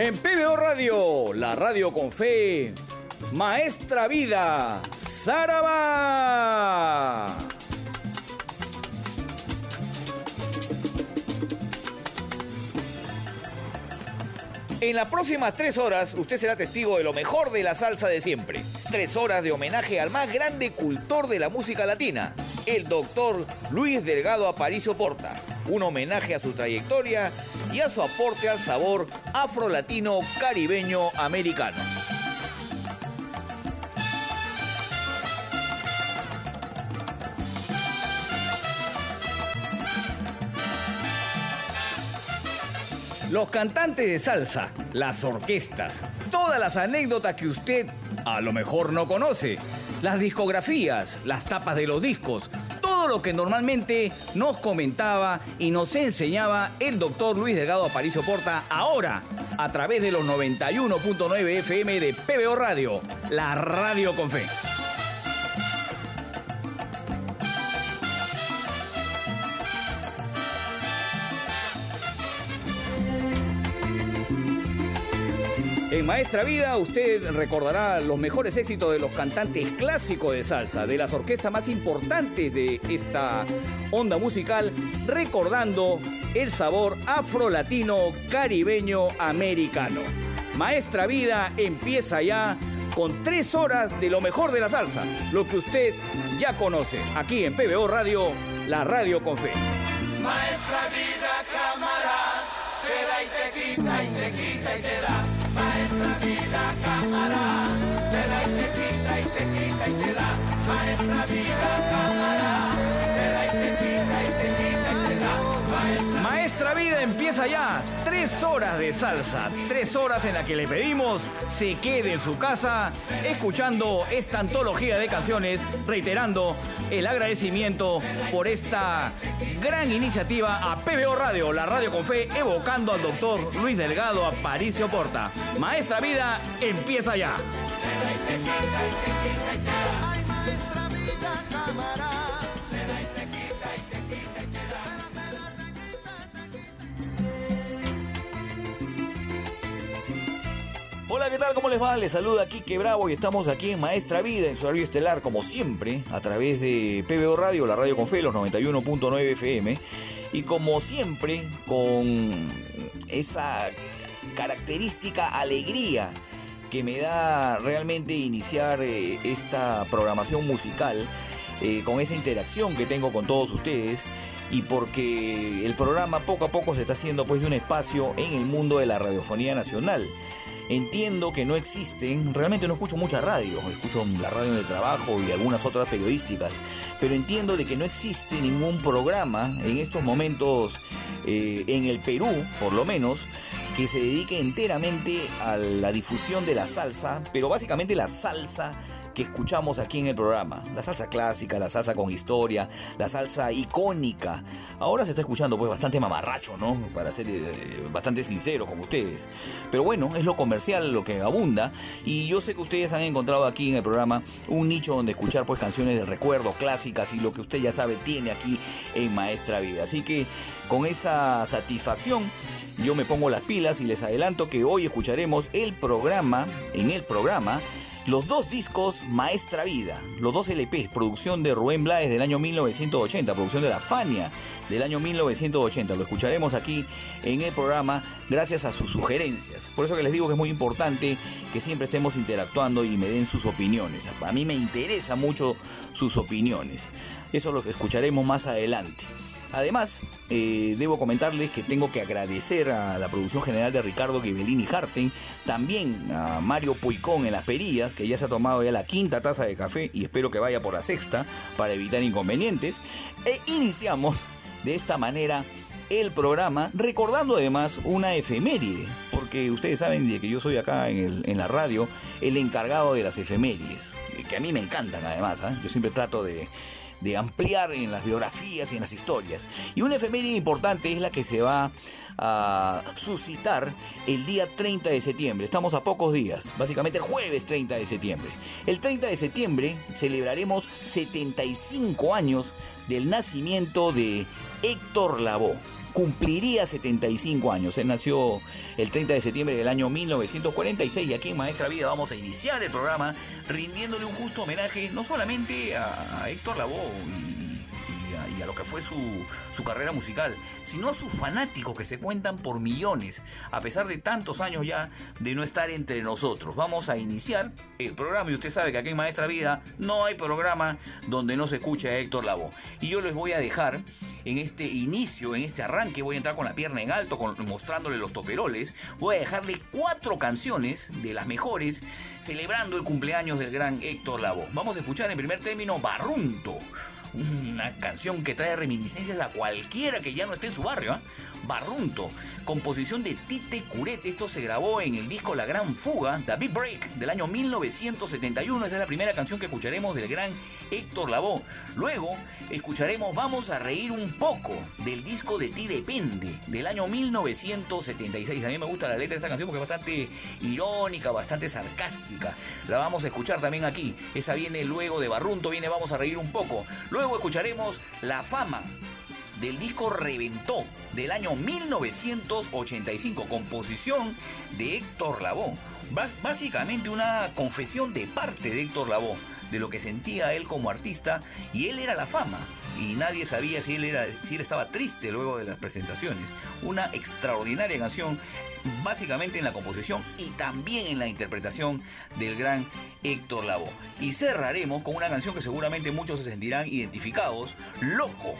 En PBO Radio, la radio con fe, Maestra Vida, Saraba. En las próximas tres horas usted será testigo de lo mejor de la salsa de siempre. Tres horas de homenaje al más grande cultor de la música latina, el doctor Luis Delgado Aparicio Porta. Un homenaje a su trayectoria y a su aporte al sabor afro-latino caribeño americano. Los cantantes de salsa, las orquestas, todas las anécdotas que usted a lo mejor no conoce, las discografías, las tapas de los discos, todo lo que normalmente nos comentaba y nos enseñaba el doctor Luis Delgado Aparicio Porta ahora a través de los 91.9 FM de PBO Radio, la radio con fe. Maestra Vida usted recordará los mejores éxitos de los cantantes clásicos de salsa, de las orquestas más importantes de esta onda musical, recordando el sabor afro-latino, caribeño, americano. Maestra Vida empieza ya con tres horas de lo mejor de la salsa, lo que usted ya conoce, aquí en PBO Radio, la radio con fe. Maestra Vida, cámara, te da y te quita y te quita y te da maestra vida cámara, te da y te quita y te quita y te da, maestra vida cámara, da, maestra, vida empieza ya, tres horas de salsa, tres horas en la que le pedimos se quede en su casa escuchando esta antología de canciones, reiterando el agradecimiento por esta gran iniciativa a PBO Radio, la radio con fe, evocando al doctor Luis Delgado Aparicio Porta. Maestra Vida empieza ya. Hola, ¿qué tal? ¿Cómo les va? Les saluda Kike Bravo y estamos aquí en Maestra Vida, en su horario estelar, como siempre, a través de PBO Radio, la radio con los 91.9 FM. Y como siempre, con esa característica alegría que me da realmente iniciar eh, esta programación musical, eh, con esa interacción que tengo con todos ustedes y porque el programa poco a poco se está haciendo pues de un espacio en el mundo de la radiofonía nacional. Entiendo que no existen, realmente no escucho mucha radio, escucho la radio el trabajo y algunas otras periodísticas, pero entiendo de que no existe ningún programa en estos momentos eh, en el Perú, por lo menos, que se dedique enteramente a la difusión de la salsa, pero básicamente la salsa que escuchamos aquí en el programa. La salsa clásica, la salsa con historia, la salsa icónica. Ahora se está escuchando pues bastante mamarracho, ¿no? Para ser eh, bastante sincero con ustedes. Pero bueno, es lo comercial lo que abunda y yo sé que ustedes han encontrado aquí en el programa un nicho donde escuchar pues canciones de recuerdo, clásicas y lo que usted ya sabe tiene aquí en Maestra Vida. Así que con esa satisfacción yo me pongo las pilas y les adelanto que hoy escucharemos el programa, en el programa, los dos discos Maestra Vida, los dos LP, producción de Rubén Blades del año 1980, producción de La Fania del año 1980. Lo escucharemos aquí en el programa gracias a sus sugerencias. Por eso que les digo que es muy importante que siempre estemos interactuando y me den sus opiniones. A mí me interesa mucho sus opiniones. Eso es lo que escucharemos más adelante. Además, eh, debo comentarles que tengo que agradecer a la producción general de Ricardo Ghibellini Harten, también a Mario Puicón en las perillas, que ya se ha tomado ya la quinta taza de café y espero que vaya por la sexta para evitar inconvenientes. E iniciamos de esta manera el programa, recordando además una efeméride, porque ustedes saben que yo soy acá en, la radio el encargado de las efemérides, que a mí me encantan además, ¿ah? yo siempre trato de de ampliar en las biografías y en las historias. Y una efeméride importante es la que se va a suscitar el día 30 de septiembre. Estamos a pocos días, básicamente el jueves 30 de septiembre. El 30 de septiembre celebraremos 75 años del nacimiento de Héctor Lavoe. Cumpliría 75 años. Él nació el 30 de septiembre del año 1946 y aquí en Maestra Vida vamos a iniciar el programa rindiéndole un justo homenaje no solamente a Héctor Lavoe y lo que fue su, su carrera musical, sino a sus fanáticos que se cuentan por millones, a pesar de tantos años ya de no estar entre nosotros. Vamos a iniciar el programa y usted sabe que aquí en Maestra Vida no hay programa donde no se escuche a Héctor Lavoe. Y yo les voy a dejar en este inicio, en este arranque, voy a entrar con la pierna en alto, mostrándole los toperoles, voy a dejarle cuatro canciones de las mejores celebrando el cumpleaños del gran Héctor Lavoe. Vamos a escuchar en primer término Barrunto una canción que trae reminiscencias a cualquiera que ya no esté en su barrio. ¿ah? Barrunto, composición de Tite Curet. Esto se grabó en el disco La Gran Fuga, The Big Break, del año 1971. Esa es la primera canción que escucharemos del gran Héctor Lavoe. Luego escucharemos Vamos a reír un poco del disco de Ti Depende, del año 1976. A mí me gusta la letra de esta canción porque es bastante irónica, bastante sarcástica. La vamos a escuchar también aquí. Esa viene luego de Barrunto, viene Vamos a reír un poco. Luego escucharemos La Fama del disco Reventó del año 1985, composición de Héctor Lavoe. Básicamente una confesión de parte de Héctor Lavoe de lo que sentía él como artista y él era la fama y nadie sabía si él era si él estaba triste luego de las presentaciones. Una extraordinaria canción básicamente en la composición y también en la interpretación del gran Héctor Lavoe. Y cerraremos con una canción que seguramente muchos se sentirán identificados, Loco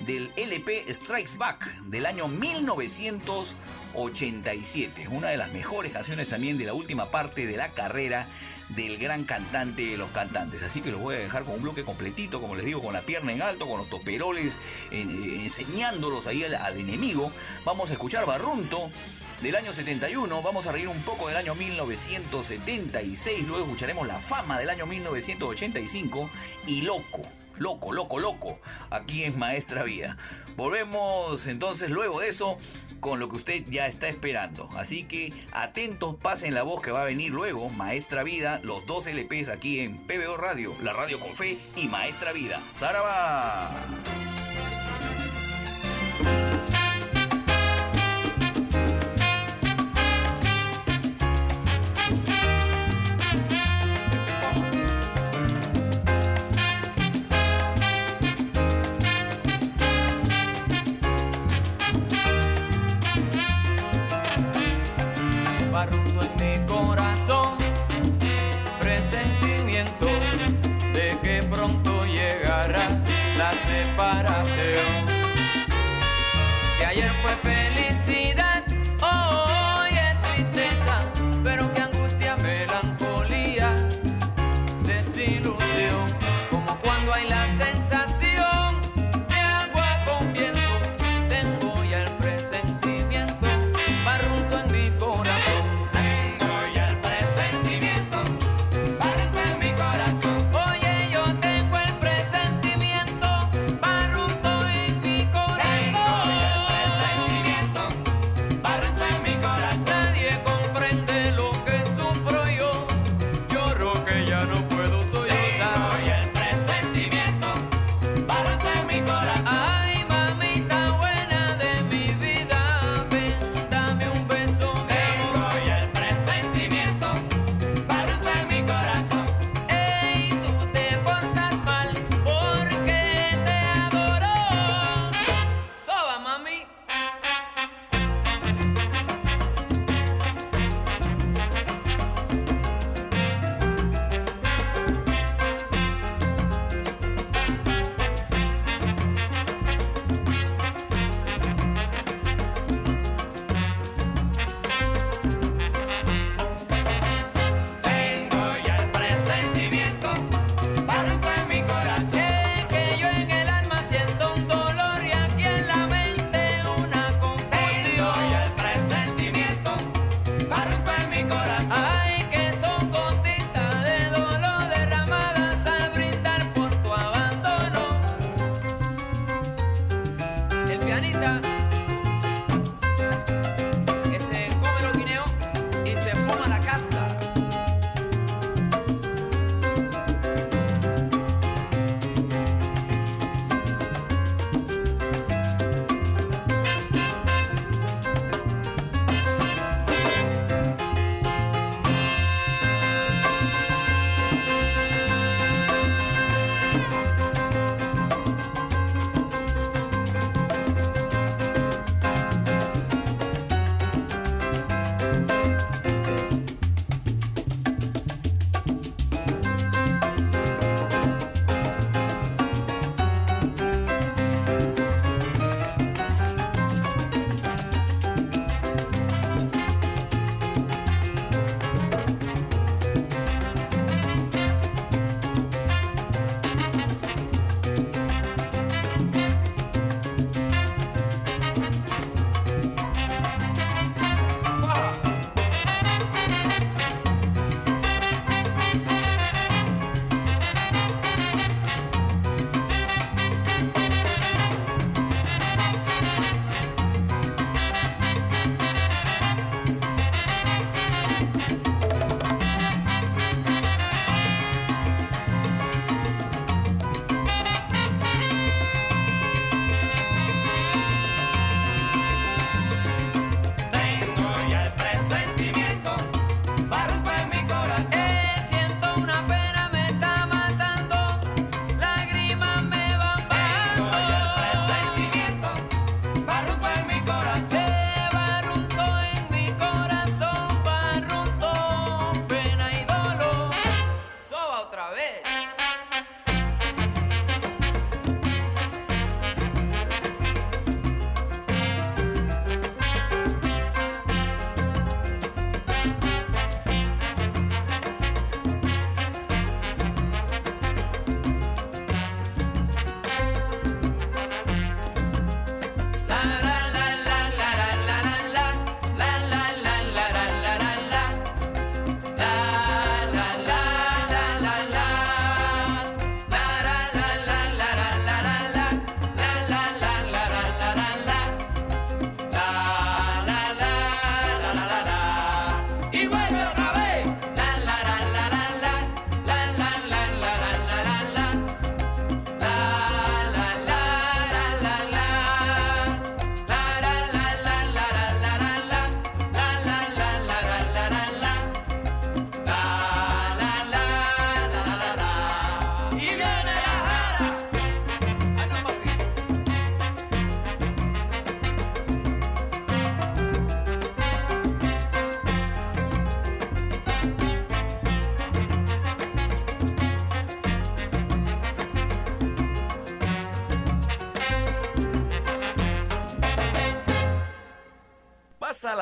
del LP Strikes Back del año 1987. Una de las mejores canciones también de la última parte de la carrera del gran cantante de los cantantes. Así que los voy a dejar con un bloque completito, como les digo, con la pierna en alto, con los toperoles, eh, enseñándolos ahí al, al, enemigo. Vamos a escuchar Barrunto del año 71, vamos a reír un poco del año 1976, luego escucharemos La Fama del año 1985 y Loco loco, loco, loco, aquí en Maestra Vida. Volvemos entonces luego de eso con lo que usted ya está esperando. Así que atentos, pasen la voz que va a venir luego, Maestra Vida, los dos LPs aquí en PBO Radio, la radio con fe y Maestra Vida. ¡Saraba! para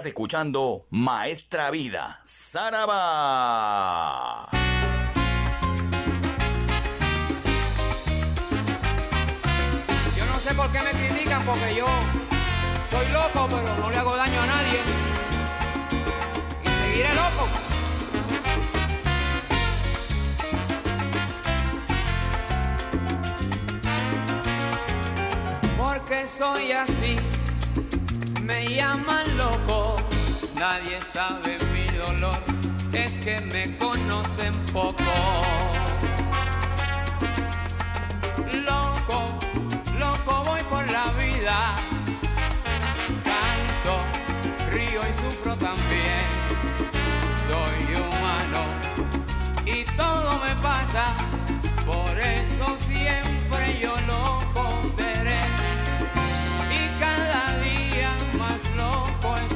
Estás escuchando Maestra Vida, Saraba. Yo no sé por qué me critican porque yo soy loco, pero no le hago daño a nadie. Y seguiré loco. Porque soy así, me llaman loco, nadie sabe mi dolor, es que me conocen poco. Loco, loco voy por la vida. Canto, río y sufro también. Soy humano y todo me pasa. Por eso siempre yo loco seré.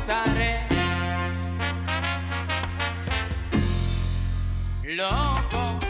Loco, loco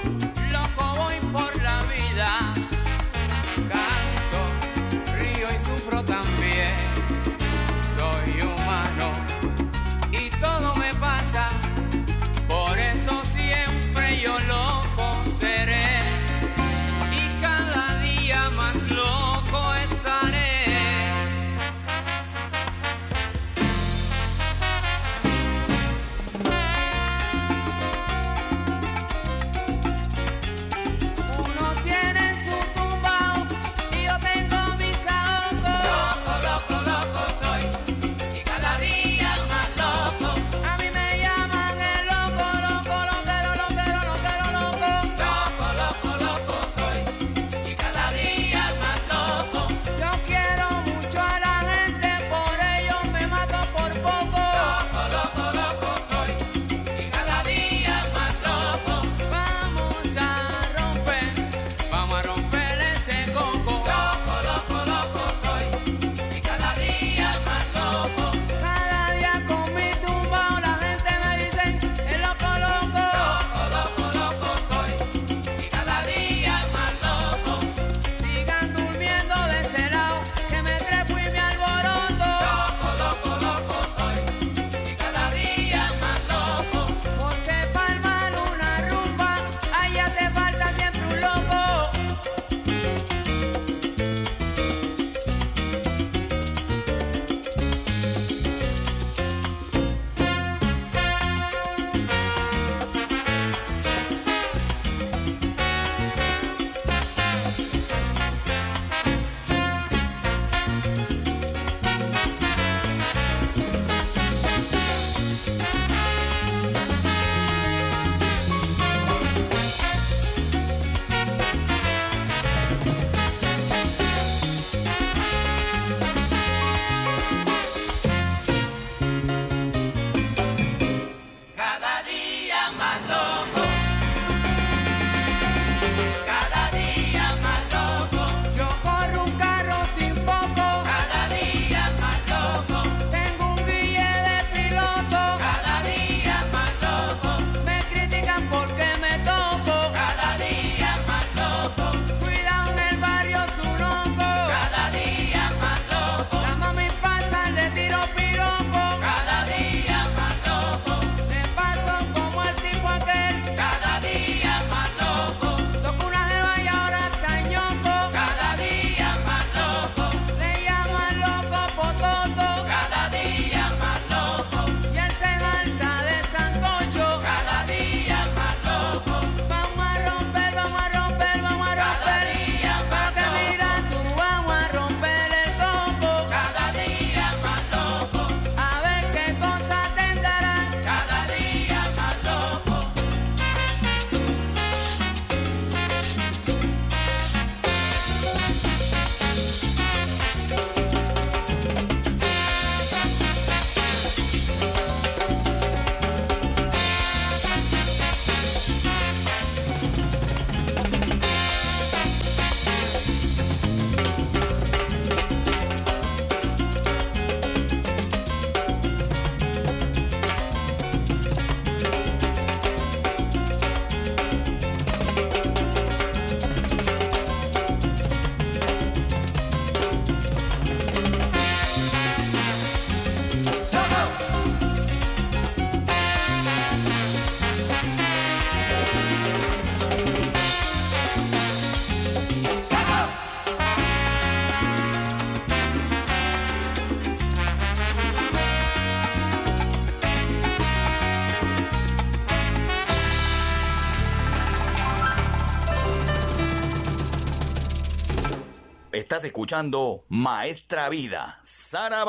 Escuchando Maestra Vida, Saraba.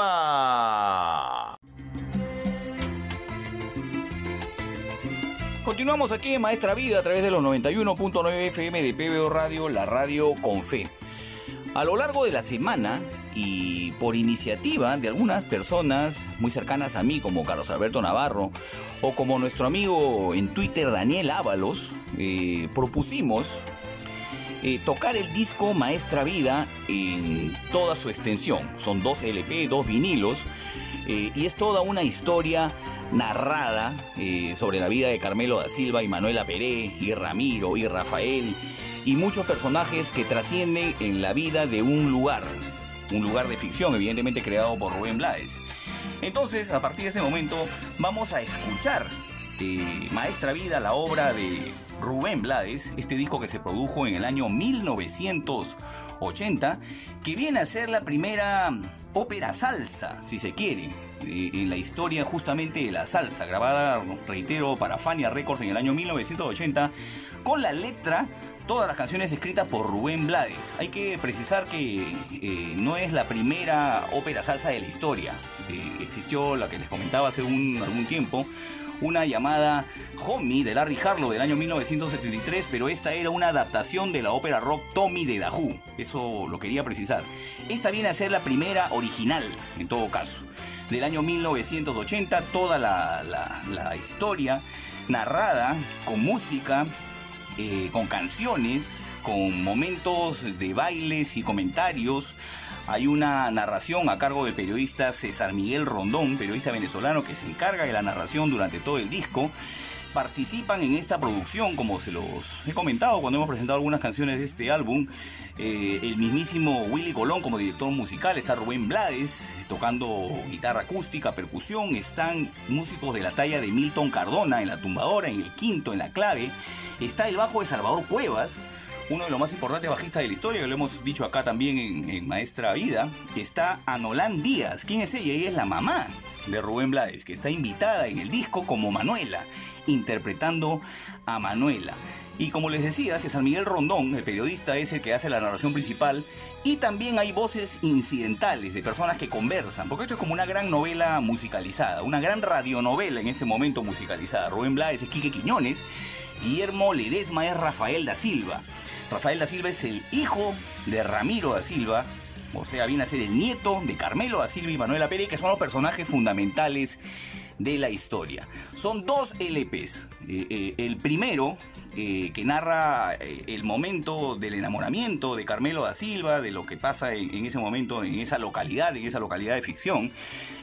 Continuamos aquí en Maestra Vida a través de los 91.9 FM de PBO Radio, la radio con fe. A lo largo de la semana y por iniciativa de algunas personas muy cercanas a mí, como Carlos Alberto Navarro, o como nuestro amigo en Twitter Daniel Ábalos, eh, propusimos eh, tocar el disco Maestra Vida en toda su extensión. Son dos LP, dos vinilos, eh, y es toda una historia narrada eh, sobre la vida de Carmelo da Silva y Manuela Peré y Ramiro y Rafael y muchos personajes que trascienden en la vida de un lugar, un lugar de ficción evidentemente creado por Rubén Blades. Entonces, a partir de ese momento, vamos a escuchar Maestra Vida, la obra de Rubén Blades, este disco que se produjo en el año 1980, que viene a ser la primera ópera salsa, si se quiere, eh, en la historia justamente de la salsa, grabada, reitero, para Fania Records en el año 1980, con la letra todas las canciones escritas por Rubén Blades. Hay que precisar que eh, no es la primera ópera salsa de la historia. Eh, existió la que les comentaba hace un, algún tiempo, una llamada Homie de Larry Harlow del año 1973, pero esta era una adaptación de la ópera rock Tommy de Dahu. Eso lo quería precisar. Esta viene a ser la primera original, en todo caso. Del año 1980, toda la, la historia narrada con música, eh, con canciones, con momentos de bailes y comentarios. Hay una narración a cargo del periodista César Miguel Rondón, periodista venezolano que se encarga de la narración durante todo el disco. Participan en esta producción, como se los he comentado cuando hemos presentado algunas canciones de este álbum, eh, el mismísimo Willy Colón como director musical, está Rubén Blades tocando guitarra acústica, percusión, están músicos de la talla de Milton Cardona en la tumbadora, en el quinto, en la clave, está el bajo de Salvador Cuevas, uno de los más importantes bajistas de la historia, que lo hemos dicho acá también en, Maestra Vida, está Anolán Díaz. ¿Quién es ella? Ella es la mamá de Rubén Blades, que está invitada en el disco como Manuela, interpretando a Manuela. Y como les decía, César Miguel Rondón, el periodista, es el que hace la narración principal. Y también hay voces incidentales de personas que conversan, porque esto es como una gran novela musicalizada, una gran radionovela en este momento musicalizada. Rubén Blades es Quique Quiñones, Guillermo Ledesma es Rafael da Silva. Rafael da Silva es el hijo de Ramiro da Silva, o sea, viene a ser el nieto de Carmelo da Silva y Manuela Pérez, que son los personajes fundamentales de la historia. Son dos LPs. Eh, eh, el primero, eh, que narra el momento del enamoramiento de Carmelo da Silva, de lo que pasa en, ese momento, en esa localidad, en esa localidad de ficción,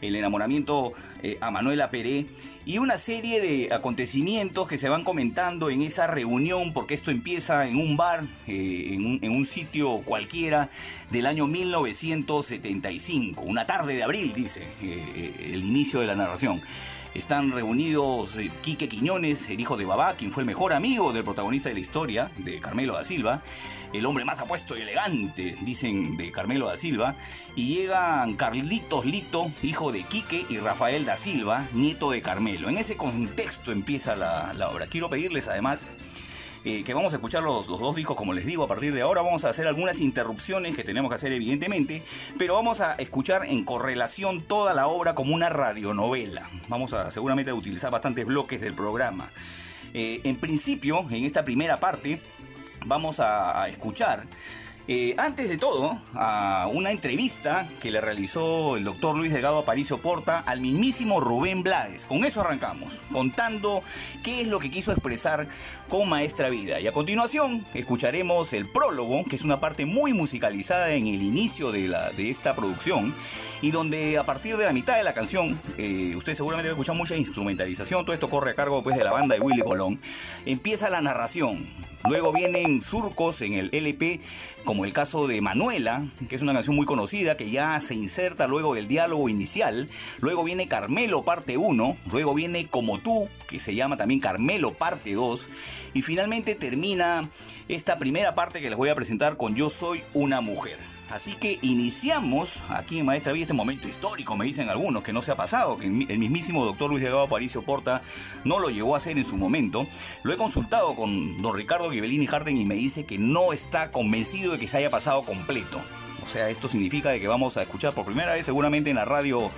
el enamoramiento a Manuela Peré, y una serie de acontecimientos que se van comentando en esa reunión, porque esto empieza en un bar, en, un, sitio cualquiera, del año 1975, una tarde de abril, dice el inicio de la narración. Están reunidos eh, Quique Quiñones, el hijo de Babá, quien fue el mejor amigo del protagonista de la historia, de Carmelo da Silva, el hombre más apuesto y elegante, dicen, de Carmelo da Silva, y llegan Carlitos Lito, hijo de Quique, y Rafael da Silva, nieto de Carmelo. En ese contexto empieza la, la obra. Quiero pedirles además eh, que vamos a escuchar los, dos discos, como les digo, a partir de ahora vamos a hacer algunas interrupciones que tenemos que hacer evidentemente, pero vamos a escuchar en correlación toda la obra como una radionovela. Vamos a seguramente utilizar bastantes bloques del programa. Eh, en principio, en esta primera parte, vamos a escuchar eh, antes de todo, a una entrevista que le realizó el doctor Luis Delgado Aparicio Porta al mismísimo Rubén Blades. Con eso arrancamos, contando qué es lo que quiso expresar con Maestra Vida. Y a continuación escucharemos el prólogo, que es una parte muy musicalizada en el inicio de, la, de esta producción, y donde a partir de la mitad de la canción, eh, usted seguramente va a escuchar mucha instrumentalización, todo esto corre a cargo pues, de la banda de Willy Colón, empieza la narración Luego vienen surcos en el LP, como el caso de Manuela, que es una canción muy conocida, que ya se inserta luego del diálogo inicial. Luego viene Carmelo parte 1, luego viene Como tú, que se llama también Carmelo parte 2. Y finalmente termina esta primera parte que les voy a presentar con Yo soy una mujer. Así que iniciamos aquí en Maestra Vida este momento histórico, me dicen algunos, que no se ha pasado, que el mismísimo doctor Luis Delgado Aparicio Porta no lo llegó a hacer en su momento. Lo he consultado con don Ricardo Ghibellini Harden y me dice que no está convencido de que se haya pasado completo. O sea, esto significa de que vamos a escuchar por primera vez seguramente en la radio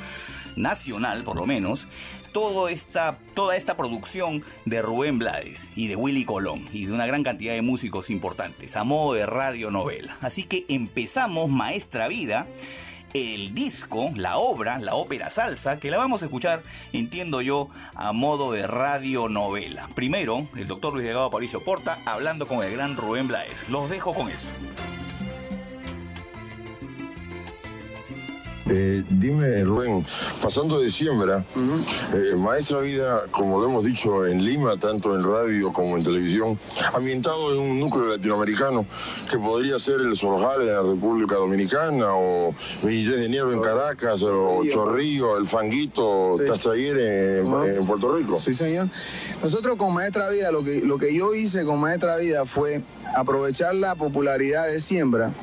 nacional, por lo menos, toda esta, toda esta producción de Rubén Blades y de Willy Colón y de una gran cantidad de músicos importantes a modo de radionovela. Así que empezamos Maestra Vida el disco, la obra, la ópera salsa, que la vamos a escuchar, entiendo yo, a modo de radionovela. Primero, el doctor Luis Delgado Patricio Porta hablando con el gran Rubén Blades. Los dejo con eso. Eh, dime, Rubén, pasando de siembra, eh, Maestra Vida, como lo hemos dicho en Lima, tanto en radio como en televisión, ambientado en un núcleo latinoamericano que podría ser el Sorjal en la República Dominicana, o 23 de enero en Caracas, o Chorrillo, el Fanguito, sí. en, Puerto Rico. Sí, señor. Nosotros con Maestra Vida, lo que, lo que yo hice con Maestra Vida fue aprovechar la popularidad de siembra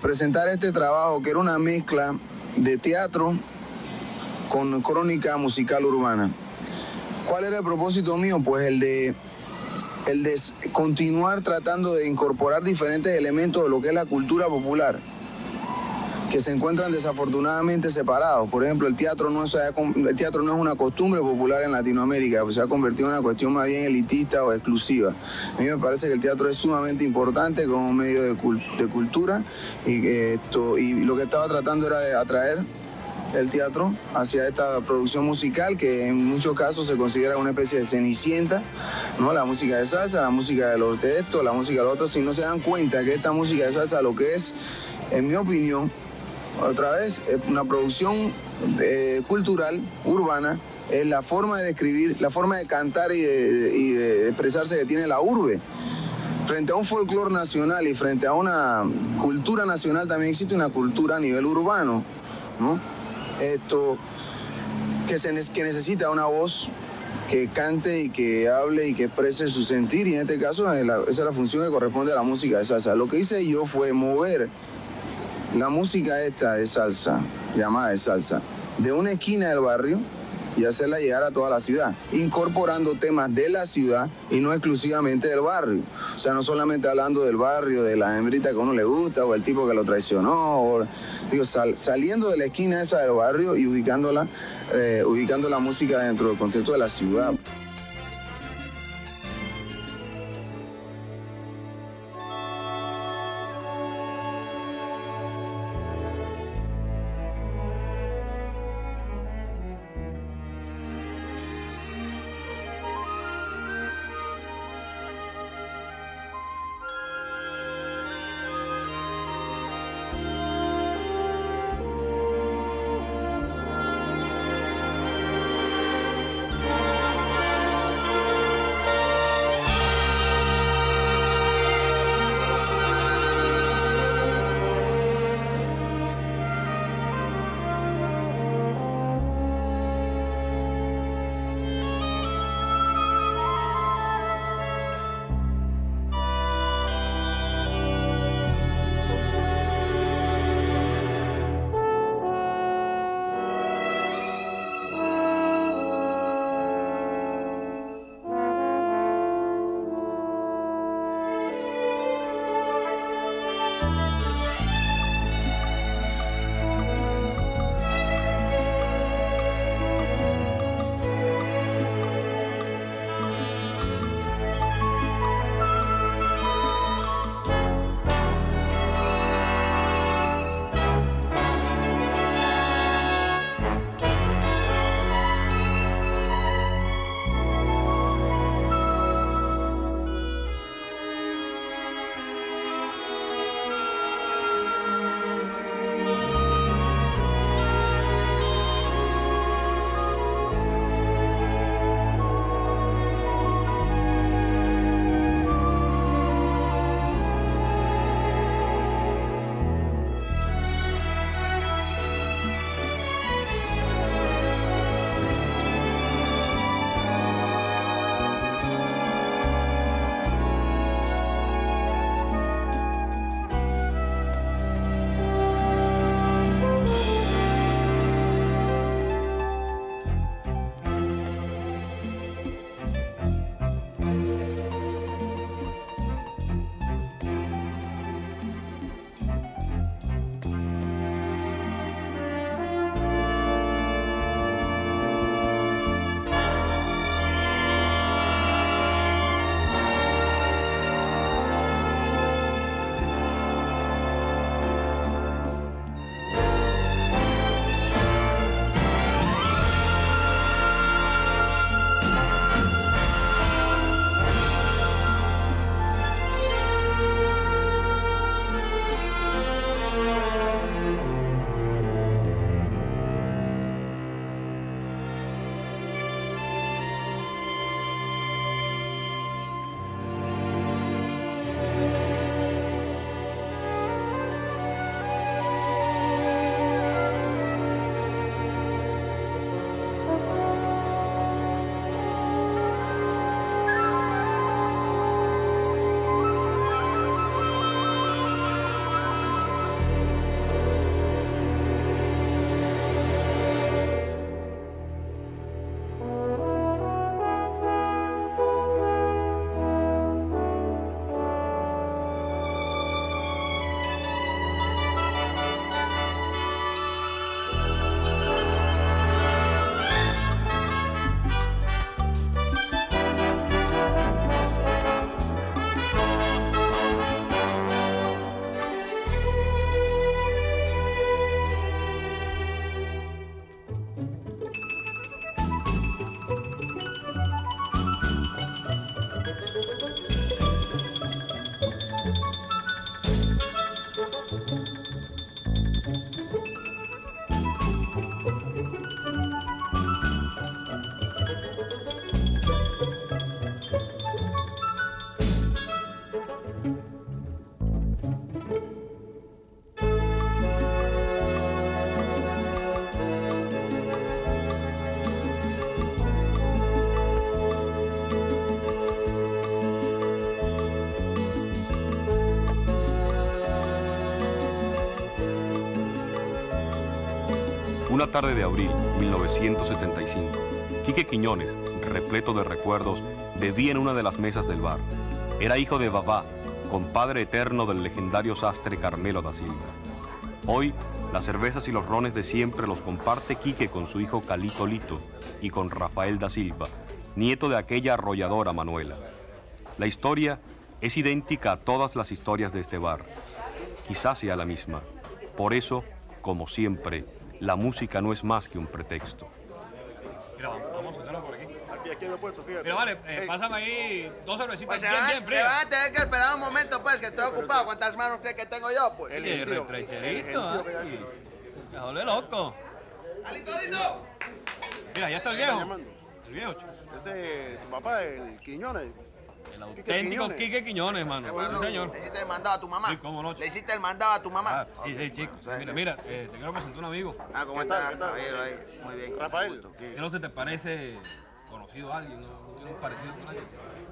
presentar este trabajo que era una mezcla de teatro con crónica musical urbana. ¿Cuál era el propósito mío? Pues el de, el de continuar tratando de incorporar diferentes elementos de lo que es la cultura popular que se encuentran desafortunadamente separados. Por ejemplo, el teatro no es, el teatro no es una costumbre popular en Latinoamérica, se ha convertido en una cuestión más bien elitista o exclusiva. A mí me parece que el teatro es sumamente importante como medio de, cultura y, esto, y lo que estaba tratando era de atraer el teatro hacia esta producción musical que en muchos casos se considera una especie de cenicienta, ¿no? La música de salsa, la música de los textos, la música de los otros, si no se dan cuenta que esta música de salsa lo que es, en mi opinión, otra vez, una producción eh, cultural, urbana, es la forma de describir, la forma de cantar y de, expresarse que tiene la urbe. Frente a un folclore nacional y frente a una cultura nacional también existe una cultura a nivel urbano, ¿no? Esto que, se, que necesita una voz que cante y que hable y que exprese su sentir y en este caso esa es la función que corresponde a la música de salsa. Lo que hice yo fue mover la música esta de salsa, llamada de salsa, de una esquina del barrio y hacerla llegar a toda la ciudad, incorporando temas de la ciudad y no exclusivamente del barrio. O sea, no solamente hablando del barrio, de la hembrita que a uno le gusta o el tipo que lo traicionó, o, digo, saliendo de la esquina esa del barrio y ubicándola, eh, ubicando la música dentro del contexto de la ciudad. Tarde de abril 1975, Quique Quiñones, repleto de recuerdos, bebía en una de las mesas del bar. Era hijo de Babá, compadre eterno del legendario sastre Carmelo da Silva. Hoy, las cervezas y los rones de siempre los comparte Quique con su hijo Calito Lito y con Rafael da Silva, nieto de aquella arrolladora Manuela. La historia es idéntica a todas las historias de este bar. Quizás sea la misma. Por eso, como siempre, la música no es más que un pretexto. Mira, vamos a sentarlo por aquí. Aquí, aquí lo he puesto, fíjate. Mira, vale, eh, pásame ahí dos cervecitas Pues bien, van, bien se frías. van a tener que esperar un momento, pues, que estoy ocupado. ¿Cuántas manos cree que tengo yo, pues? Y retrecherito, ay. Me volé loco. ¡Alito, alito! Mira, ya está el ¿Están viejo. El viejo, chico. Este, tu papá, el Quiñones. El auténtico Quiñones. Quique Quiñones, hermano. Sí, señor. ¿Le hiciste el mandado a tu mamá? Sí, cómo no, chico. ¿Le hiciste el mandado a tu mamá? Ah, sí, sí, chicos. Mira, mira, eh, te quiero presentar un amigo. Ah, ¿cómo ¿Qué tal, está? ahí. Muy bien. Rafael. ¿Qué no se te parece conocido a alguien? ¿No, no tiene un parecido con alguien?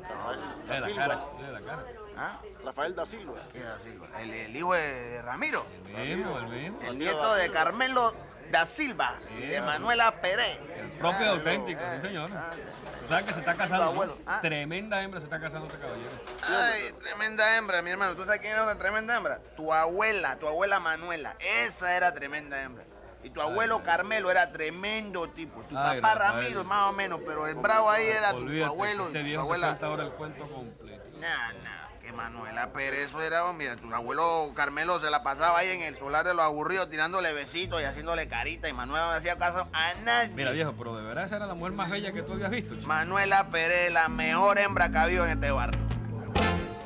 Rafael da la Silva. cara, chico, la cara. ¿Ah? Rafael da Silva. ¿Qué es así? El, el hijo de Ramiro. El mismo, el mismo. El nieto de Carmelo da Silva y de Manuela Pérez. El propio auténtico, sí, señor. Tú sabes que se está casando. ¿no? ah. Tremenda hembra se está casando este caballero. Ay, tremenda hembra, mi hermano. ¿Tú sabes quién era una tremenda hembra? Tu abuela, tu abuela Manuela. Esa era tremenda hembra. Y tu abuelo Carmelo era tremendo tipo. Tu Ay, papá Rafael. Ramiro, más o menos, pero el bravo ahí era tu, tu abuelo. este tu viejo se abuela. ahora el cuento completo. Nah, nah, Manuela Pérez, eso era, mira, tu abuelo Carmelo se la pasaba ahí en el solar de los aburridos tirándole besitos y haciéndole carita y Manuela no hacía caso a nadie. Mira, viejo, pero de verdad esa era la mujer más bella que tú habías visto, chico. Manuela Pérez, la mejor hembra que ha habido en este barrio.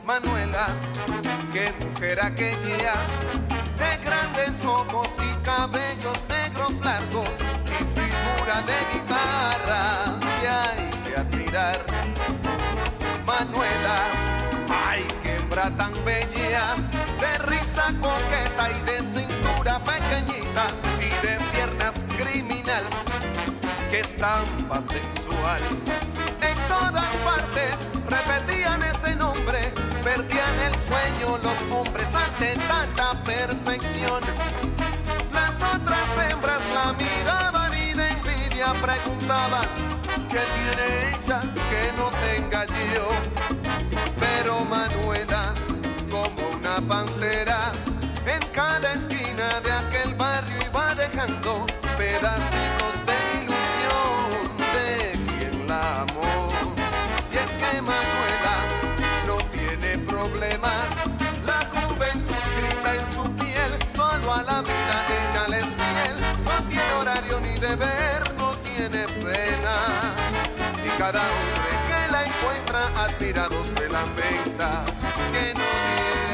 Manuela, qué mujer aquella, de grandes ojos y cabellos negros largos, y figura de guitarra que hay que admirar. Manuela, hembra tan bella, de risa coqueta y de cintura pequeñita y de piernas criminal que estampa sensual. En todas partes repetían ese nombre, perdían el sueño los hombres ante tanta perfección. Las otras hembras la miraban y de envidia preguntaban, ¿qué tiene ella que no tenga yo? Pero Manuela, pantera, en cada esquina de aquel barrio iba dejando pedacitos de ilusión de quien la amó. Y es que Manuela no tiene problemas, la juventud grita en su piel, solo a la vida ella les fiel, no tiene horario ni deber, no tiene pena. Y cada hombre que la encuentra admirado se lamenta que no diera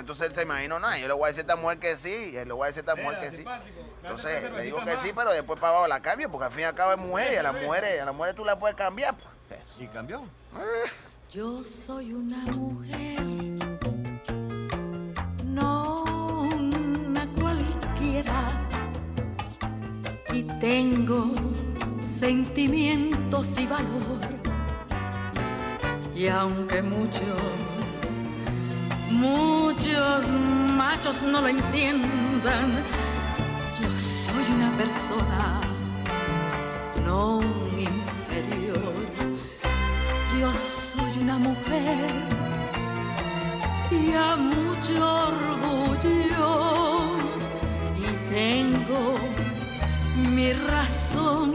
pues entonces él se imaginó, nada, yo le voy a decir a esta mujer que sí, y él le voy a decir a esta mujer que sí. Entonces le digo que sí, pero después para abajo la cambio, porque al fin y al cabo es mujer, y a las mujeres, a las mujeres tú la puedes cambiar. Pues. ¿Y cambió? Yo soy una mujer, no una cualquiera, y tengo sentimientos y valor. Y aunque muchos, muchos machos no lo entiendan, yo soy una persona, no un inferior. Yo soy una mujer y a mucho orgullo y tengo mi razón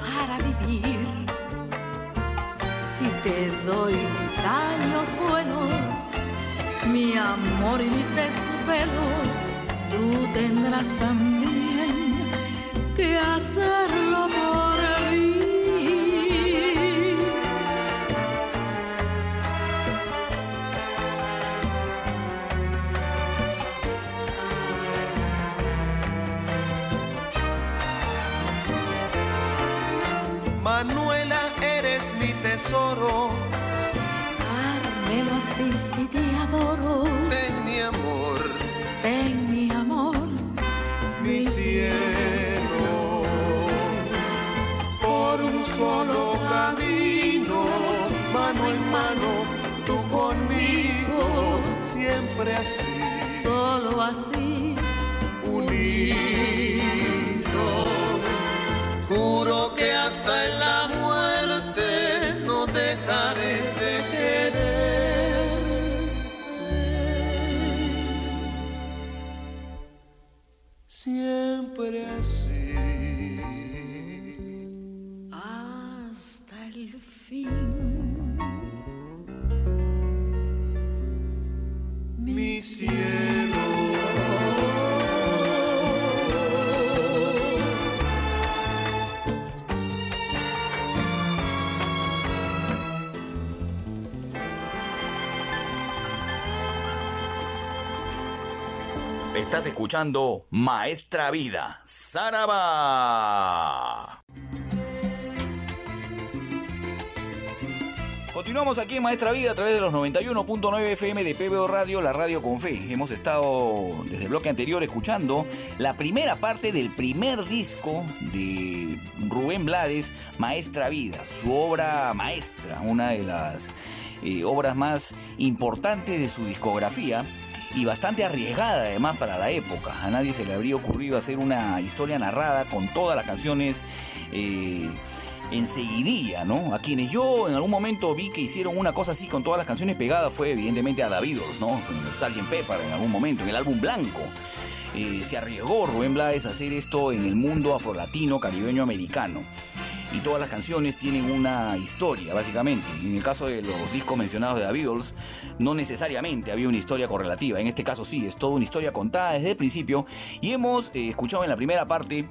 para vivir. Si te doy mis años mi amor y mis desvelos, tú tendrás también que hacerlo siempre solo así. Escuchando Maestra Vida, Saraba. Continuamos aquí en Maestra Vida a través de los 91.9 FM de PBO Radio, la radio con fe. Hemos estado desde el bloque anterior escuchando la primera parte del primer disco de Rubén Blades, Maestra Vida, su obra maestra, una de las eh, obras más importantes de su discografía y bastante arriesgada además para la época. A nadie se le habría ocurrido hacer una historia narrada con todas las canciones eh, enseguidilla, ¿no? A quienes yo en algún momento vi que hicieron una cosa así con todas las canciones pegadas fue evidentemente a David, ¿no? Con el Sgt. Pepper en algún momento, en el álbum blanco. Se arriesgó Rubén Blades a hacer esto en el mundo afrolatino, caribeño, americano. Y todas las canciones tienen una historia, básicamente. En el caso de los discos mencionados de The Beatles, no necesariamente había una historia correlativa. En este caso sí, es toda una historia contada desde el principio. Y hemos eh, escuchado en la primera parte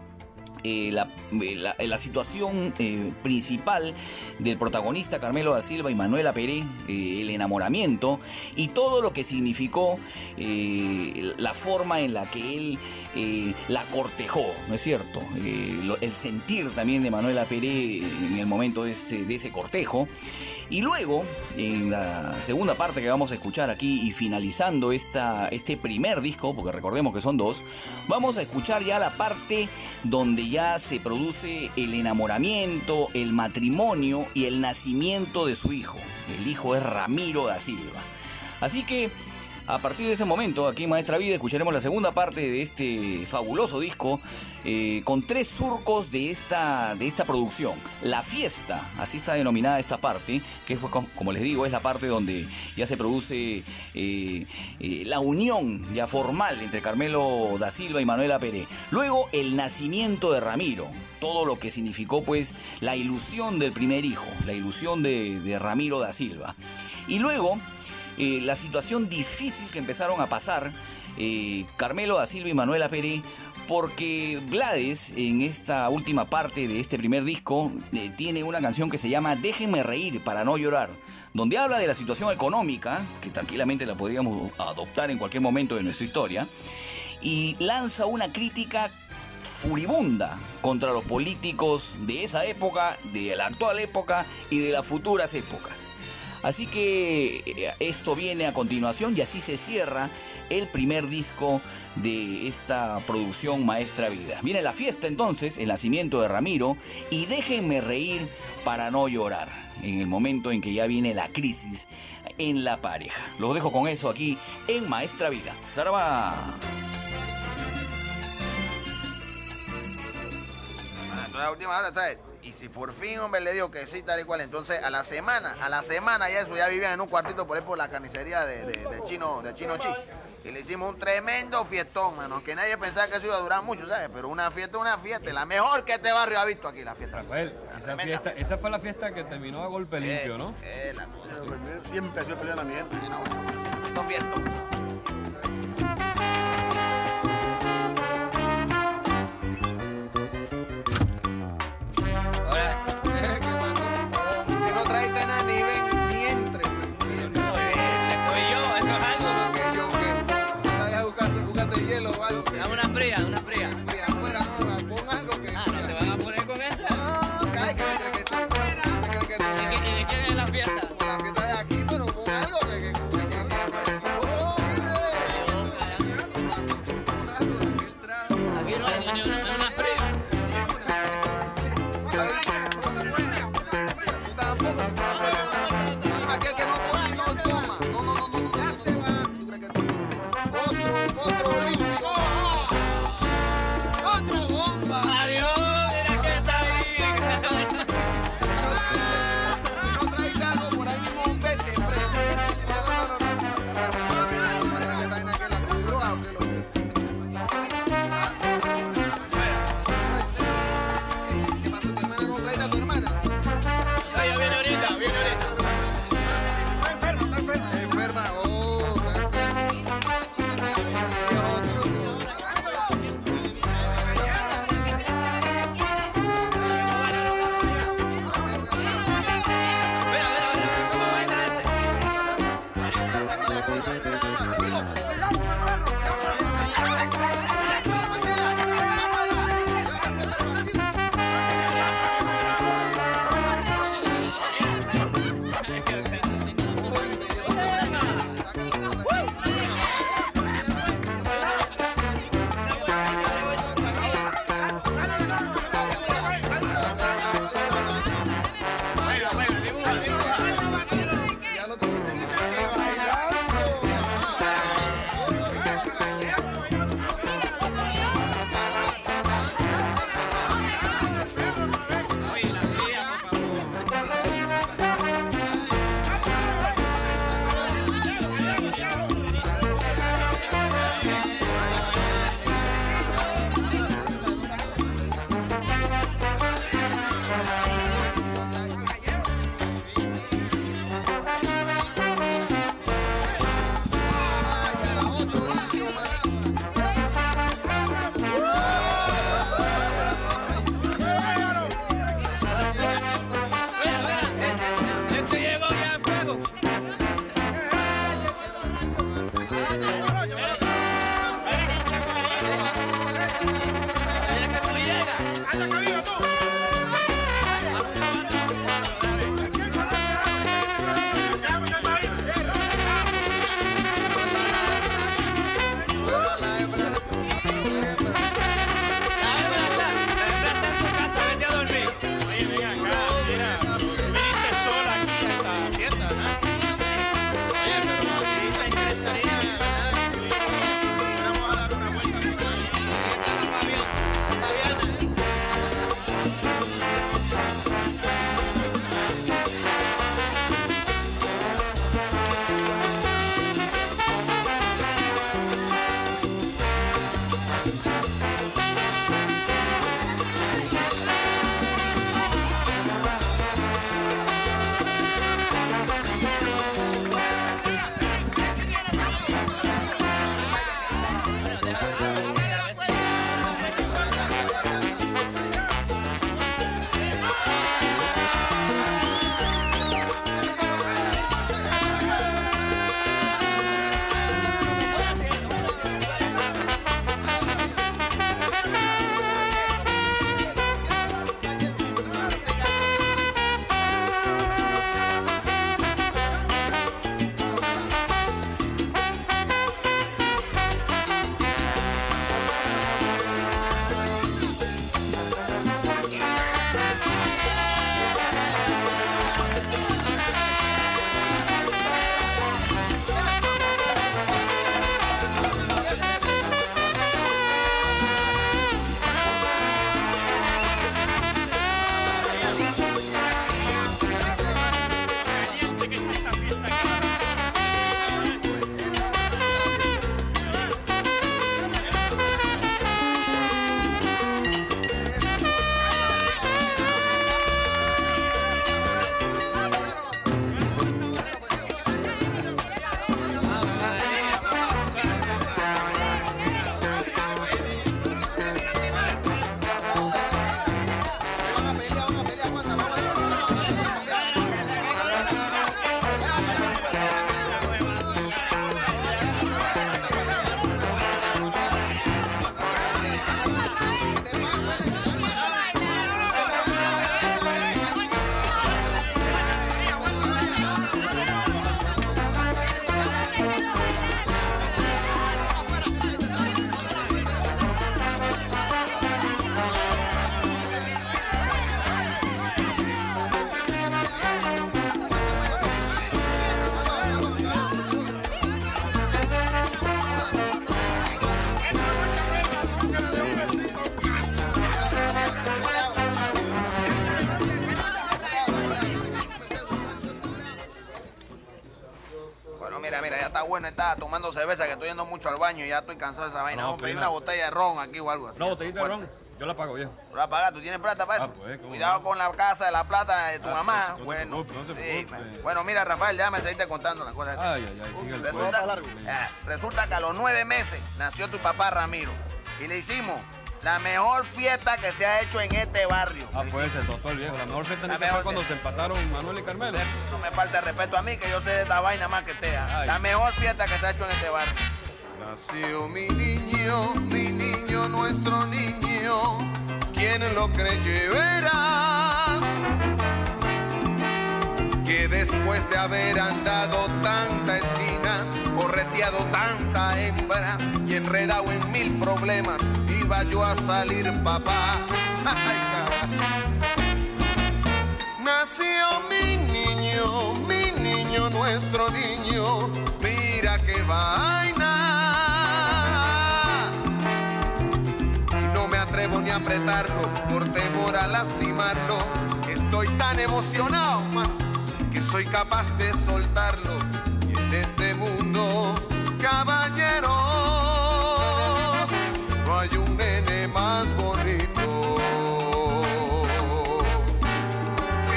eh, la, eh, la- la situación eh, principal del protagonista Carmelo da Silva y Manuela Peré, eh, el enamoramiento y todo lo que significó eh, la forma en la que él eh, la cortejó, ¿no es cierto? Eh, el sentir también de Manuela Peré en el momento de ese, de ese cortejo. Y luego, en la segunda parte que vamos a escuchar aquí y finalizando esta, este primer disco, porque recordemos que son dos, vamos a escuchar ya la parte donde se produce el enamoramiento, el matrimonio y el nacimiento de su hijo. El hijo es Ramiro da Silva. Así que a partir de ese momento, aquí en Maestra Vida, escucharemos la segunda parte de este fabuloso disco eh, con tres surcos de esta, de esta producción. La fiesta, así está denominada esta parte, que fue, com- como les digo, es la parte donde ya se produce eh, eh, la unión ya formal entre Carmelo da Silva y Manuela Pérez. Luego, el nacimiento de Ramiro, todo lo que significó pues la ilusión del primer hijo, la ilusión de Ramiro da Silva. Y luego, la situación difícil que empezaron a pasar eh, Carmelo da Silva y Manuela Pérez porque Blades, en esta última parte de este primer disco, eh, tiene una canción que se llama Déjenme reír para no llorar, donde habla de la situación económica, que tranquilamente la podríamos adoptar en cualquier momento de nuestra historia, y lanza una crítica furibunda contra los políticos de esa época, de la actual época y de las futuras épocas. Así que eh, esto viene a continuación y así se cierra el primer disco de esta producción Maestra Vida. Viene la fiesta entonces, el nacimiento de Ramiro y déjenme reír para no llorar en el momento en que ya viene la crisis en la pareja. Los dejo con eso aquí en Maestra Vida. ¡Zaraba! Ah, entonces a última hora, ¿sabes? Y si por fin, hombre, le digo que sí, tal y cual, entonces a la semana, a la semana ya eso, ya vivían en un cuartito por ahí por la carnicería de, de, de Chino, de Chino Chi. Y le hicimos un tremendo fiestón, mano, que nadie pensaba que eso iba a durar mucho, ¿sabes? Pero una fiesta, una fiesta, la mejor que este barrio ha visto aquí, la fiesta. Rafael, esa, fiesta, esa fue la fiesta que terminó a golpe limpio, ¿no? Eh, la cosa. Siempre ha sido pelear la mierda. Esto fiestón. Si tomando cerveza, que estoy yendo mucho al baño y ya estoy cansado de esa vaina. No, Vamos a pedir una botella de ron aquí o algo así. Una botellita de ron. Yo la pago, viejo. ¿Tú la pagas? ¿Tú tienes plata para Ah, eso? pues, ¿cómo Cuidado no? con la casa de la plata de tu Ah, mamá. no te bueno, no te bueno, mira, Rafael, déjame seguirte contando las cosas. Ay, ay, ay, Resulta, eh, resulta que a los nueve meses nació tu papá Ramiro y le hicimos la mejor fiesta que se ha hecho en este barrio. Ah, pues se tostó el viejo. La mejor fiesta La ni que mejor fue cuando se empataron Manuel y Carmelo. No me falta el respeto a mí, que yo sé de esta vaina más que te Ay. La mejor fiesta que se ha hecho en este barrio. Nació mi niño, mi niño, nuestro niño, quien lo creyó después de haber andado tanta esquina, correteado tanta hembra y enredado en mil problemas, iba yo a salir papá. Nació mi niño, mi niño, nuestro niño, mira qué vaina. No me atrevo ni a apretarlo por temor a lastimarlo. Estoy tan emocionado, man, soy capaz de soltarlo. Y en este mundo, caballeros, no hay un nene más bonito.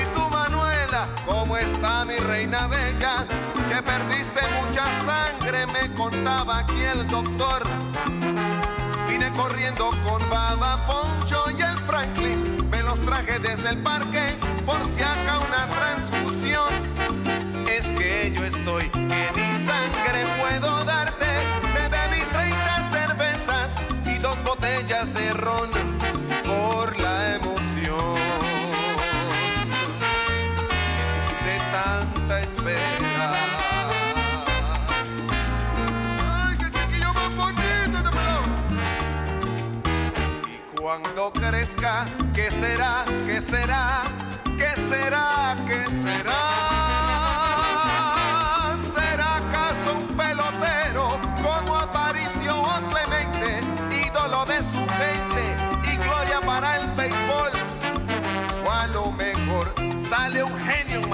Y tú, Manuela, ¿cómo está mi reina bella? Que perdiste mucha sangre, me contaba aquí el doctor. Vine corriendo con Baba Foncho y el Franklin. Me los traje desde el parque por si acá una transfusión. Que ni sangre puedo darte. Me bebí 30 cervezas y dos botellas de ron por la emoción de tanta espera. Ay, qué chiquillo más bonito pelado. Y cuando crezca. ¿Qué será? ¿Qué será? ¿Qué será?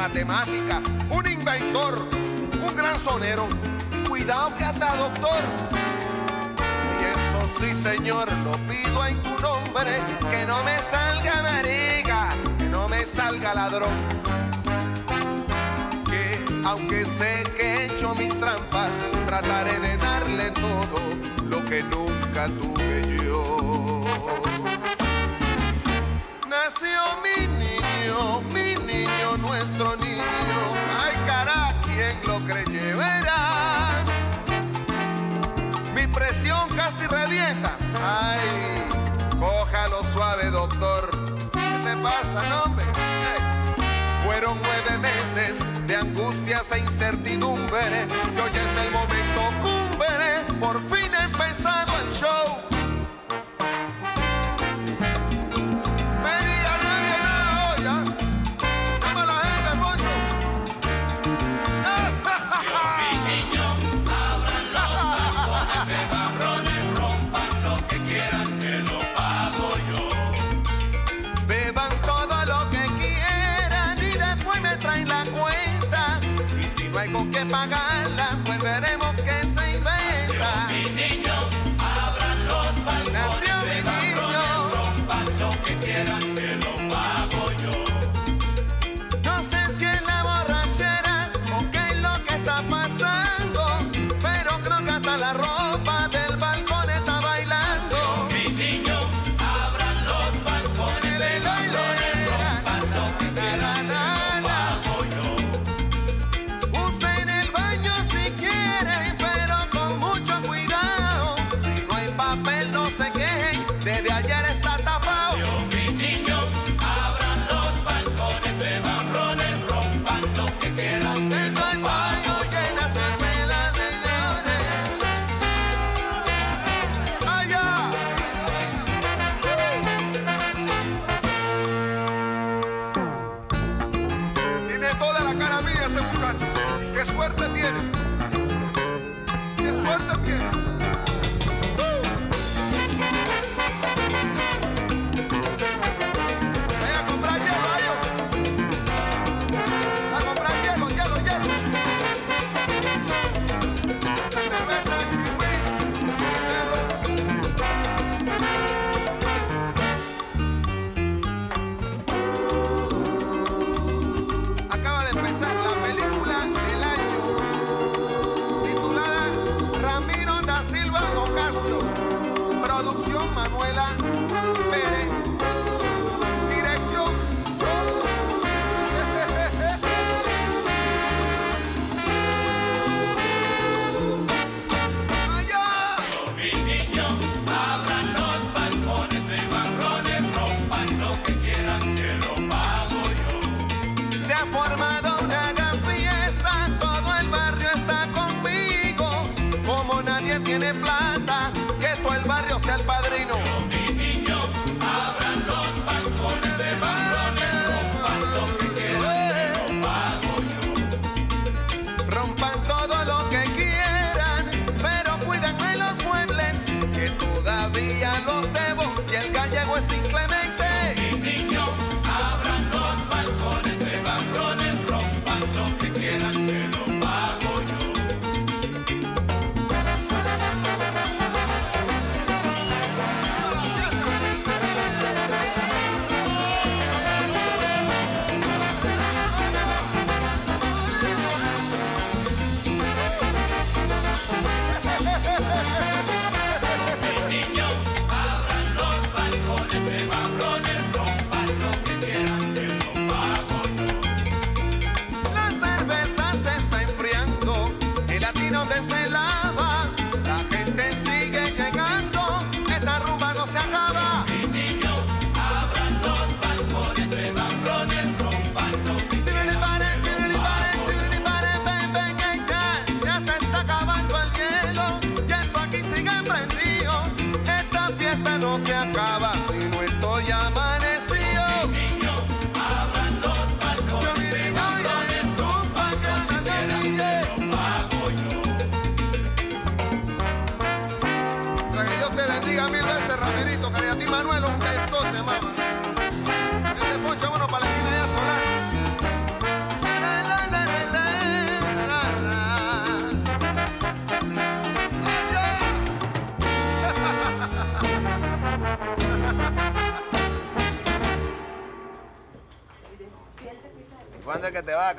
Matemática, un inventor, un gran sonero. Cuidado que hasta doctor. Y eso sí, señor, lo pido en tu nombre, que no me salga marica, que no me salga ladrón. Que aunque sé que he hecho mis trampas, trataré de darle todo lo que nunca tuve yo. Nació mi niño, mi niño, nuestro niño. Ay, cara, quien lo creyó verá. Mi presión casi revienta. Ay, cójalo suave, doctor. ¿Qué te pasa, no, hombre? Fueron nueve meses de angustias e incertidumbre. Y hoy es el momento cumbre. Por fin ha empezado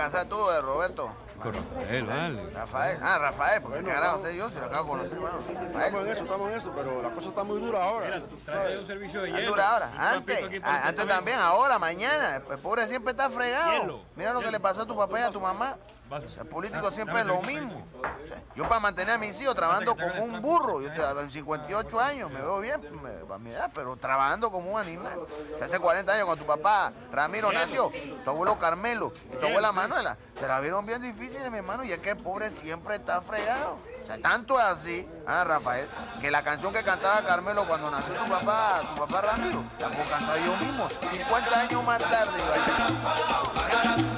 casar tú, eh, Roberto? Con Rafael, vale. Rafael. Ah, Rafael, porque qué carajo usted y yo, si lo acabo de conocer, bueno. Estamos en eso, estamos en eso, pero la cosa está muy dura ahora. Mira, tú traes ahí un servicio de ¿Es hielo. dura ahora? Antes, antes también, ahora, mañana. El pobre siempre está fregado. Hielo. Mira lo que le pasó a tu papá y a tu mamá. El político siempre es lo mismo. O sea, yo para mantener a mis hijos trabajando como un burro, yo en 58 años me veo bien mi edad, pero trabajando como un animal. Hace 40 años cuando tu papá Ramiro nació, tu abuelo Carmelo y tu abuela Manuela, se la vieron bien difíciles, mi hermano, y es que el pobre siempre está fregado. O sea, tanto es así, ah, Rafael, que la canción que cantaba Carmelo cuando nació tu papá, tu papá Ramiro, la puedo cantar yo mismo, 50 años más tarde. iba a-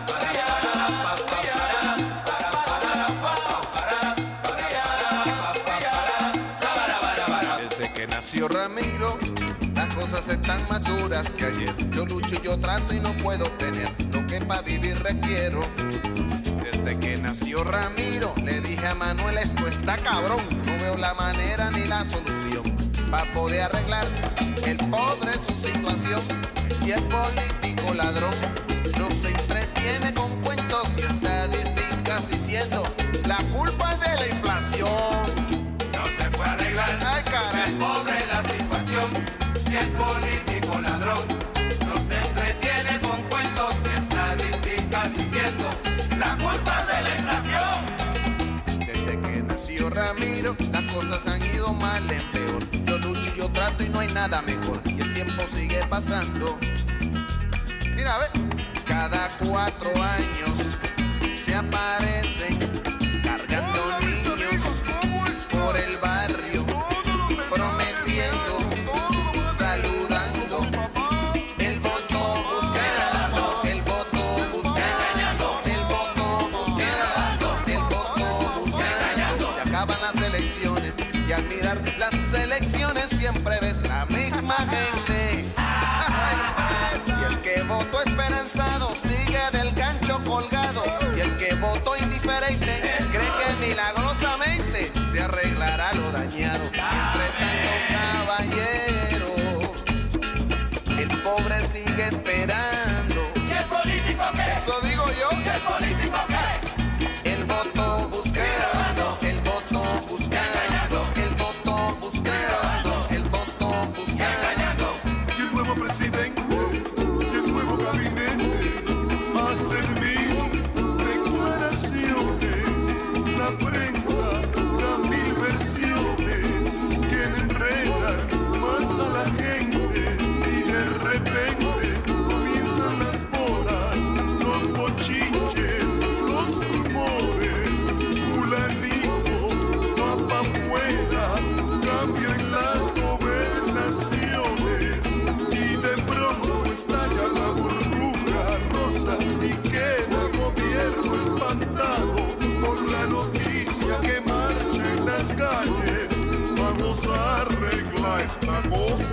están más duras que ayer. Yo lucho y yo trato y no puedo tener lo que para vivir requiero. Desde que nació Ramiro, le dije a Manuel, esto está cabrón. No veo la manera ni la solución para poder arreglar el pobre su situación. Si es político ladrón, no se entretiene con cuentos y estadísticas diciendo la culpa es de la inflación. No se puede arreglar. Ay, Si caray. es pobre la situación, si es político han ido mal en peor. Yo lucho y yo trato y no hay nada mejor. Y el tiempo sigue pasando. Mira, a ver. Cada cuatro años se aparecen arregla esta cosa.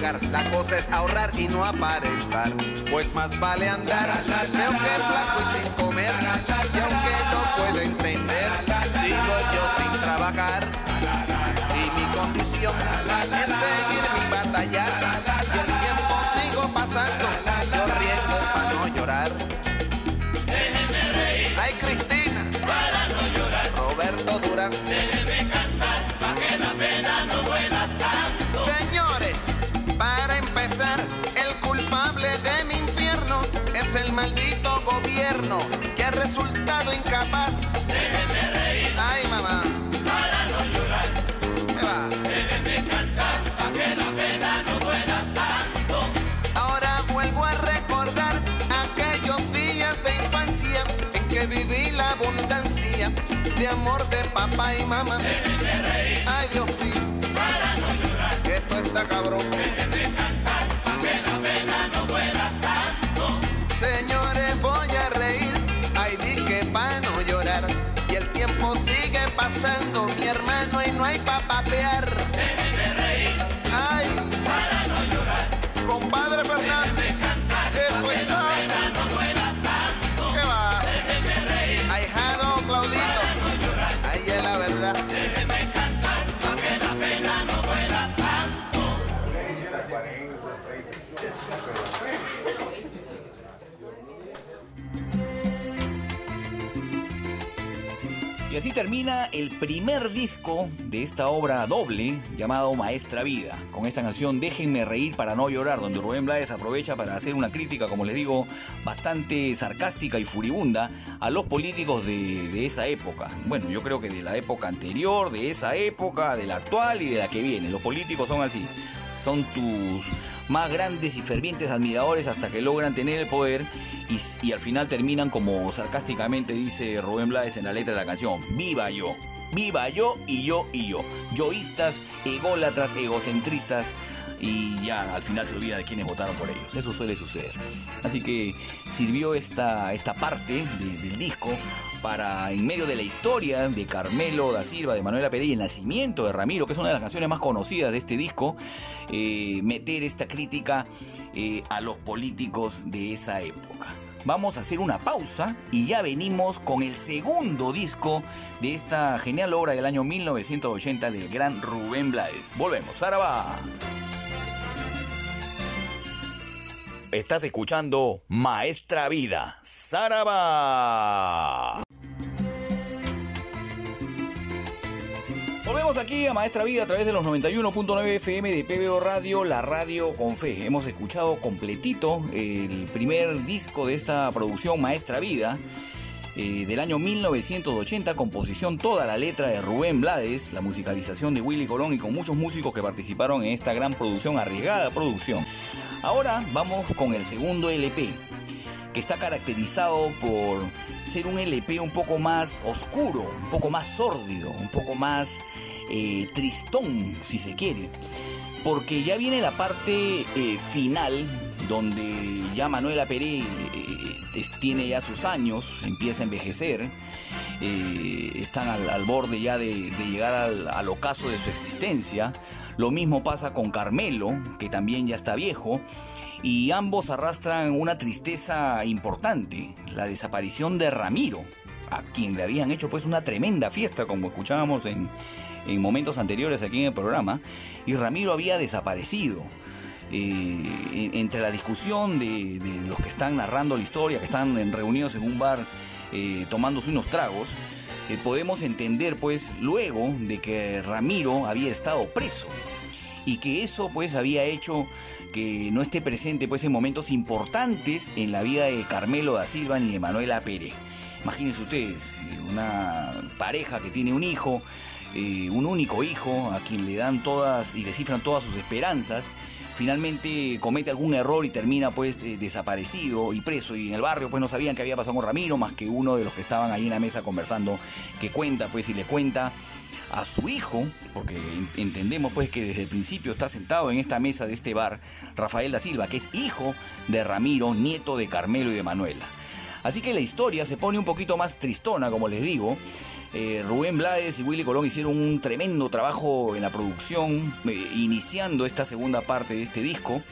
La cosa es ahorrar y no aparentar. Pues más vale andar. Veo que flaco y sin comer. Y aunque no puedo entender, sigo yo sin trabajar. Y mi condición es seguir mi batalla. Y el tiempo sigo pasando. Yo riego para no llorar. Déjenme reír, Ay, Cristina, para no llorar, Roberto Durán. Maldito gobierno que ha resultado incapaz. Déjenme reír, Ay, mamá, para no llorar, ¿qué va? déjenme cantar, pa' que la pena no duela tanto. Ahora vuelvo a recordar aquellos días de infancia en que viví la abundancia de amor de papá y mamá. Déjenme reír, Ay, Dios mío, para no llorar, que esto está cabrón. déjenme cantar, pasando, mi hermano, y no hay pa' papear. Así termina el primer disco de esta obra doble llamado Maestra Vida, con esta canción Déjenme reír para no llorar, donde Rubén Blades aprovecha para hacer una crítica, como les digo, bastante sarcástica y furibunda a los políticos de, de esa época. Bueno, yo creo que de la época anterior, de esa época, de la actual y de la que viene. Los políticos son así. Son tus más grandes y fervientes admiradores hasta que logran tener el poder y, al final terminan como sarcásticamente dice Rubén Blades en la letra de la canción, viva yo, viva yo y yo y yo, yoístas, ególatras, egocentristas y ya al final se olvida de quienes votaron por ellos, eso suele suceder. Así que sirvió esta, esta parte de- del disco para, en medio de la historia de Carmelo da Silva, de Manuela Pérez y el nacimiento de Ramiro, que es una de las canciones más conocidas de este disco, eh, meter esta crítica eh, a los políticos de esa época. Vamos a hacer una pausa y ya venimos con el segundo disco de esta genial obra del año 1980 del gran Rubén Blades. Volvemos, Saraba. Estás escuchando Maestra Vida, Saraba. Aquí a Maestra Vida a través de los 91.9 FM de PBO Radio, la radio con fe. Hemos escuchado completito el primer disco de esta producción Maestra Vida eh, del año 1980, composición toda la letra de Rubén Blades, la musicalización de Willy Colón y con muchos músicos que participaron en esta gran producción, arriesgada producción. Ahora vamos con el segundo LP que está caracterizado por ser un LP un poco más oscuro, un poco más sórdido, un poco más eh, tristón, si se quiere. Porque ya viene la parte eh, final, donde ya Manuela Peré eh, tiene ya sus años, empieza a envejecer, están al, borde ya de, de llegar al, al ocaso de su existencia. Lo mismo pasa con Carmelo, que también ya está viejo, y ambos arrastran una tristeza importante, la desaparición de Ramiro, a quien le habían hecho pues una tremenda fiesta, como escuchábamos en, en momentos anteriores aquí en el programa, y Ramiro había desaparecido. Eh, en- entre la discusión de, los que están narrando la historia, que están reunidos en un bar eh, tomándose unos tragos, eh, podemos entender pues luego de que Ramiro había estado preso y que eso pues había hecho que no esté presente pues en momentos importantes en la vida de Carmelo da Silva ni de Manuela Pérez. Imagínense ustedes, eh, una pareja que tiene un hijo, eh, un único hijo, a quien le dan todas y le cifran todas sus esperanzas, finalmente comete algún error y termina pues eh, desaparecido y preso y en el barrio pues no sabían qué había pasado con Ramiro más que uno de los que estaban ahí en la mesa conversando que cuenta pues y le cuenta a su hijo, porque en- entendemos pues que desde el principio está sentado en esta mesa de este bar, Rafael da Silva, que es hijo de Ramiro, nieto de Carmelo y de Manuela. Así que la historia se pone un poquito más tristona, como les digo. Eh, Rubén Blades y Willy Colón hicieron un tremendo trabajo en la producción, eh, iniciando esta segunda parte de este disco.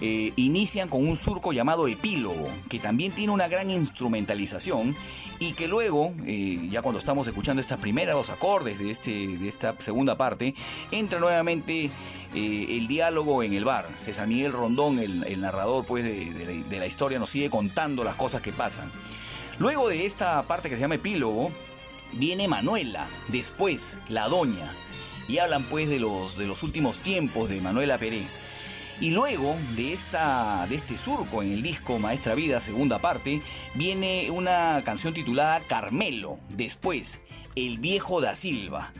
Eh, inician con un surco llamado epílogo, que también tiene una gran instrumentalización y que luego, eh, ya cuando estamos escuchando estas primeras dos acordes de, este, de esta segunda parte, entra nuevamente eh, el diálogo en el bar. César Miguel Rondón, el, narrador pues, de, de la, de la historia, nos sigue contando las cosas que pasan. Luego de esta parte que se llama epílogo, viene Manuela, después la doña, y hablan pues de los, de los últimos tiempos de Manuela Peré. Y luego de, esta, de este surco en el disco Maestra Vida, segunda parte, viene una canción titulada Carmelo, después El Viejo da Silva.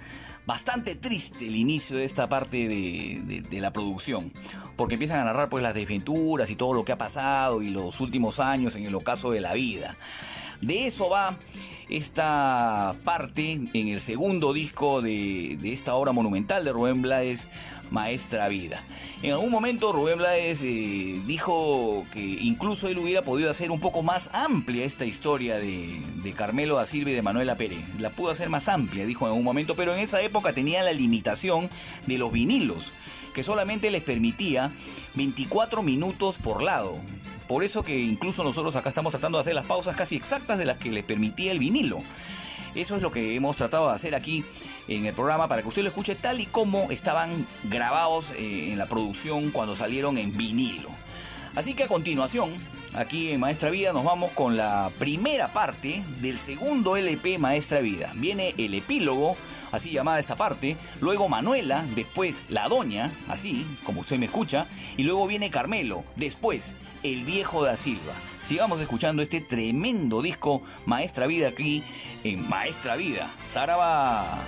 Bastante triste el inicio de esta parte de, de- la producción, porque empiezan a narrar pues las desventuras y todo lo que ha pasado y los últimos años en el ocaso de la vida. De eso va esta parte en el segundo disco de, de esta obra monumental de Rubén Blades, Maestra Vida. En algún momento Rubén Blades eh, dijo que incluso él hubiera podido hacer un poco más amplia esta historia de, de Carmelo da Silva y de Manuela Pérez. La pudo hacer más amplia, dijo en algún momento, pero en esa época tenía la limitación de los vinilos, que solamente les permitía 24 minutos por lado. Por eso que incluso nosotros acá estamos tratando de hacer las pausas casi exactas de las que les permitía el vinilo. Eso es lo que hemos tratado de hacer aquí en el programa para que usted lo escuche tal y como estaban grabados eh, en la producción cuando salieron en vinilo. Así que a continuación, aquí en Maestra Vida nos vamos con la primera parte del segundo LP Maestra Vida. Viene el epílogo, así llamada esta parte, luego Manuela, después La Doña, así como usted me escucha, y luego viene Carmelo, después El Viejo da Silva. Sigamos escuchando este tremendo disco Maestra Vida aquí en Maestra Vida. Saraba.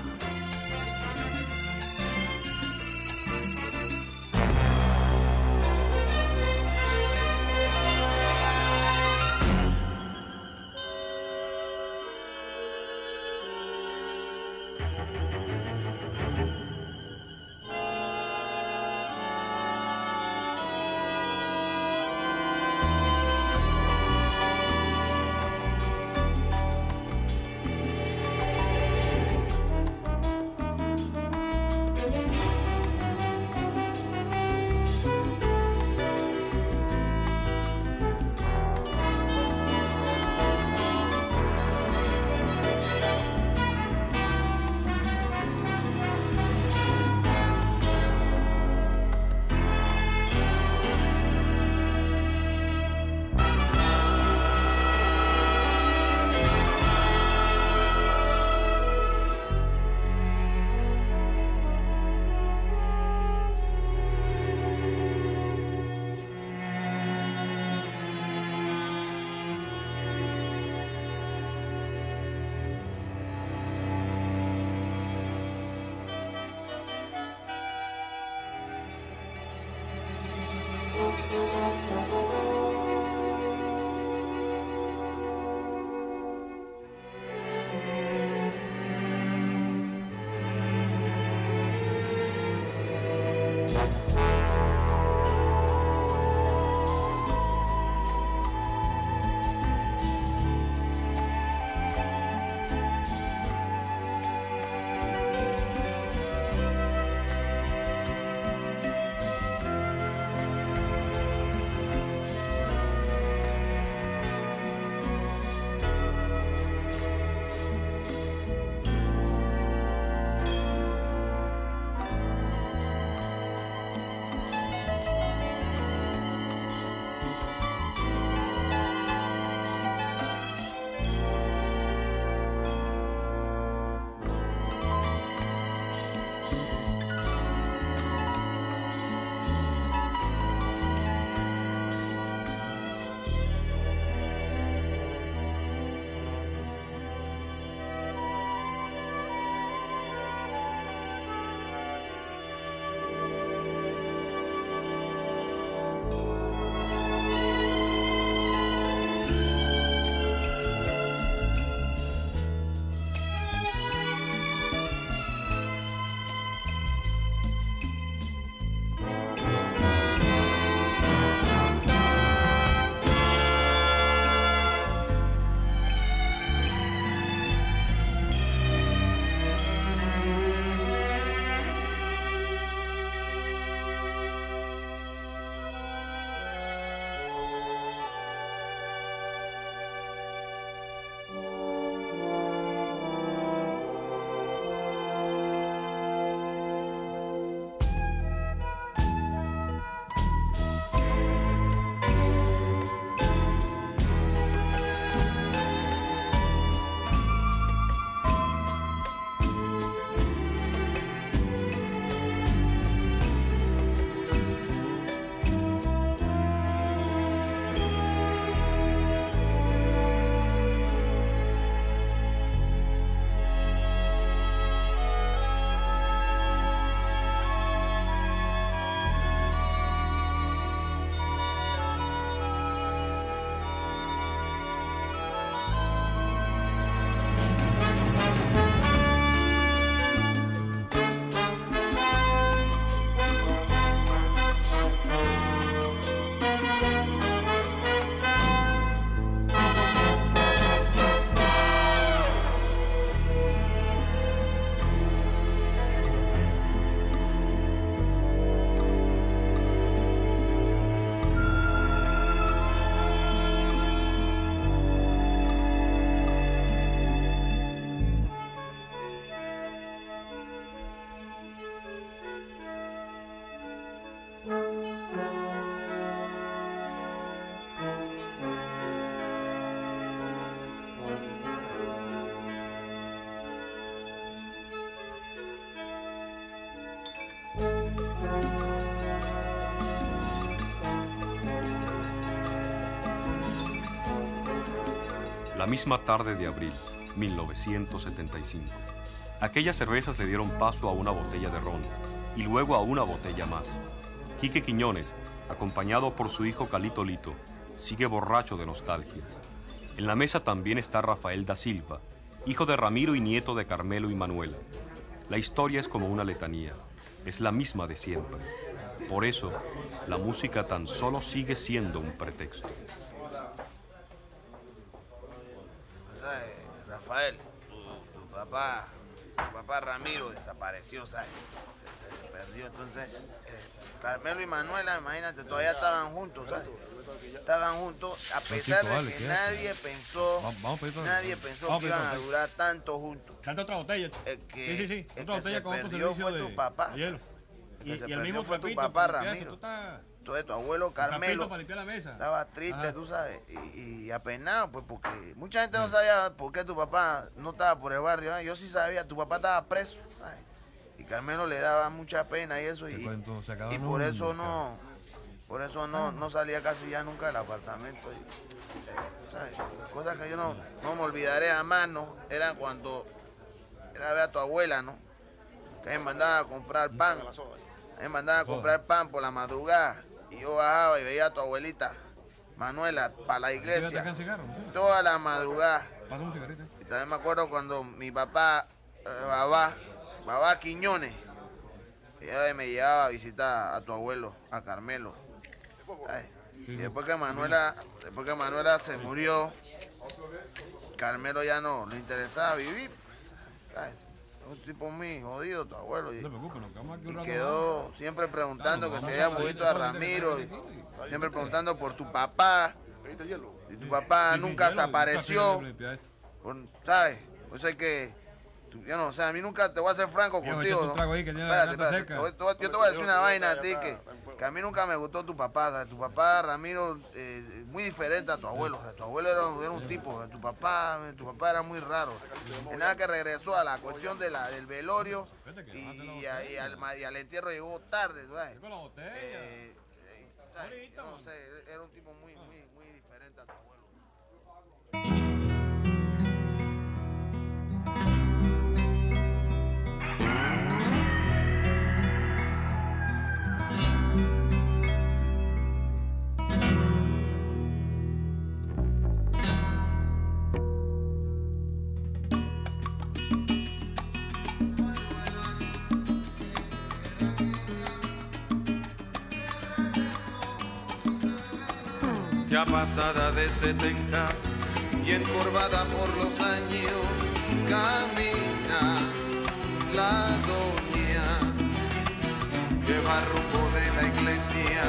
Misma tarde de abril, 1975. Aquellas cervezas le dieron paso a una botella de ron y luego a una botella más. Quique Quiñones, acompañado por su hijo Calito Lito, sigue borracho de nostalgias. En la mesa también está Rafael da Silva, hijo de Ramiro y nieto de Carmelo y Manuela. La historia es como una letanía, es la misma de siempre. Por eso, la música tan solo sigue siendo un pretexto. ¿Sabes, Rafael? Tu, tu papá, tu papá Ramiro desapareció, ¿sabes? Se, se perdió, entonces eh, Carmelo y Manuela, imagínate, todavía estaban juntos, ¿sabes? Estaban juntos, a pesar de que nadie pensó, Vamos, vamos a pedir otra- nadie pensó que iban a durar tanto juntos. Canta otra botella. que- sí, sí, sí. el Otra que botella se con otro servicio fue de, tu papá, Y, que se y el perdió mismo fue tu papá, Ramiro. Entonces tu abuelo Carmelo para limpiar la mesa. estaba triste, Ajá. tú sabes, y, y apenado, pues porque mucha gente no sabía por qué tu papá no estaba por el barrio. Yo sí sabía, tu papá estaba preso, ¿sabes? Y Carmelo le daba mucha pena y eso, y, cuento se acaba y por eso no, por eso no, no salía casi ya nunca del apartamento. Y, eh, ¿sabes? Cosas que yo no, no me olvidaré jamás, ¿no? Era cuando era ver a tu abuela, ¿no? Que me mandaba a comprar pan. Me mandaba a comprar pan por la madrugada. Y yo bajaba y veía a tu abuelita, Manuela, para la ¿Te iglesia. cigarro? Toda la madrugada. Pasa un cigarrito. Y también me acuerdo cuando mi papá, eh, Babá, Babá Quiñones, ella me llevaba a visitar a tu abuelo, a Carmelo. ¿sabes? Y después que Manuela, después que Manuela se murió, Carmelo ya no le interesaba vivir. ¿sabes? Un tipo muy jodido, tu abuelo. Y, No preocupes, y quedó siempre preguntando que se había la a Ramiro. siempre preguntando por tu papá. Y tu papá nunca hielo, se apareció. un café, limpia esto. Por- ¿Sabes? O sea que, yo no sé, a mí nunca te voy a ser franco contigo. yo te voy a decir una vaina a ti que, que a mí nunca me gustó tu papá. Tu papá, Ramiro, eh, muy diferente a tu abuelo. o sea, tu abuelo era, un- era un tipo, o sea, tu papá, tu papá era muy raro. Y nada que regresó a la cuestión de la, del velorio y, a- y al, ma- y al entierro llegó tarde. ¿sabes? Eh, eh, no sé, era un tipo muy, muy, muy diferente a tu abuelo. Ya pasada de 70 y encorvada por los años, camina la doña. Lleva rumbo de la iglesia,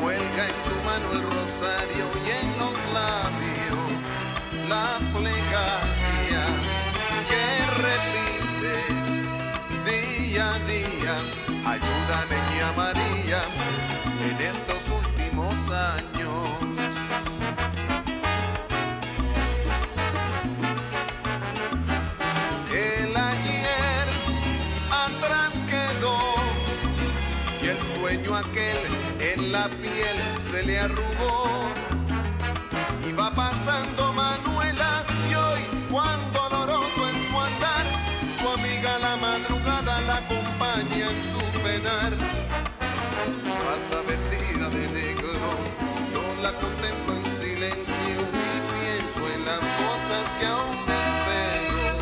cuelga en su mano el rosario y en los labios la plegaria que repite día a día. La piel se le arrugó. Y va pasando Manuela y hoy cuán doloroso es su andar, su amiga la madrugada la acompaña en su penar. Pasa vestida de negro, yo la contemplo en silencio y pienso en las cosas que aún espero.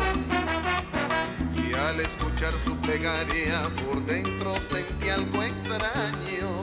Y al escuchar su plegaria por dentro sentí algo extraño.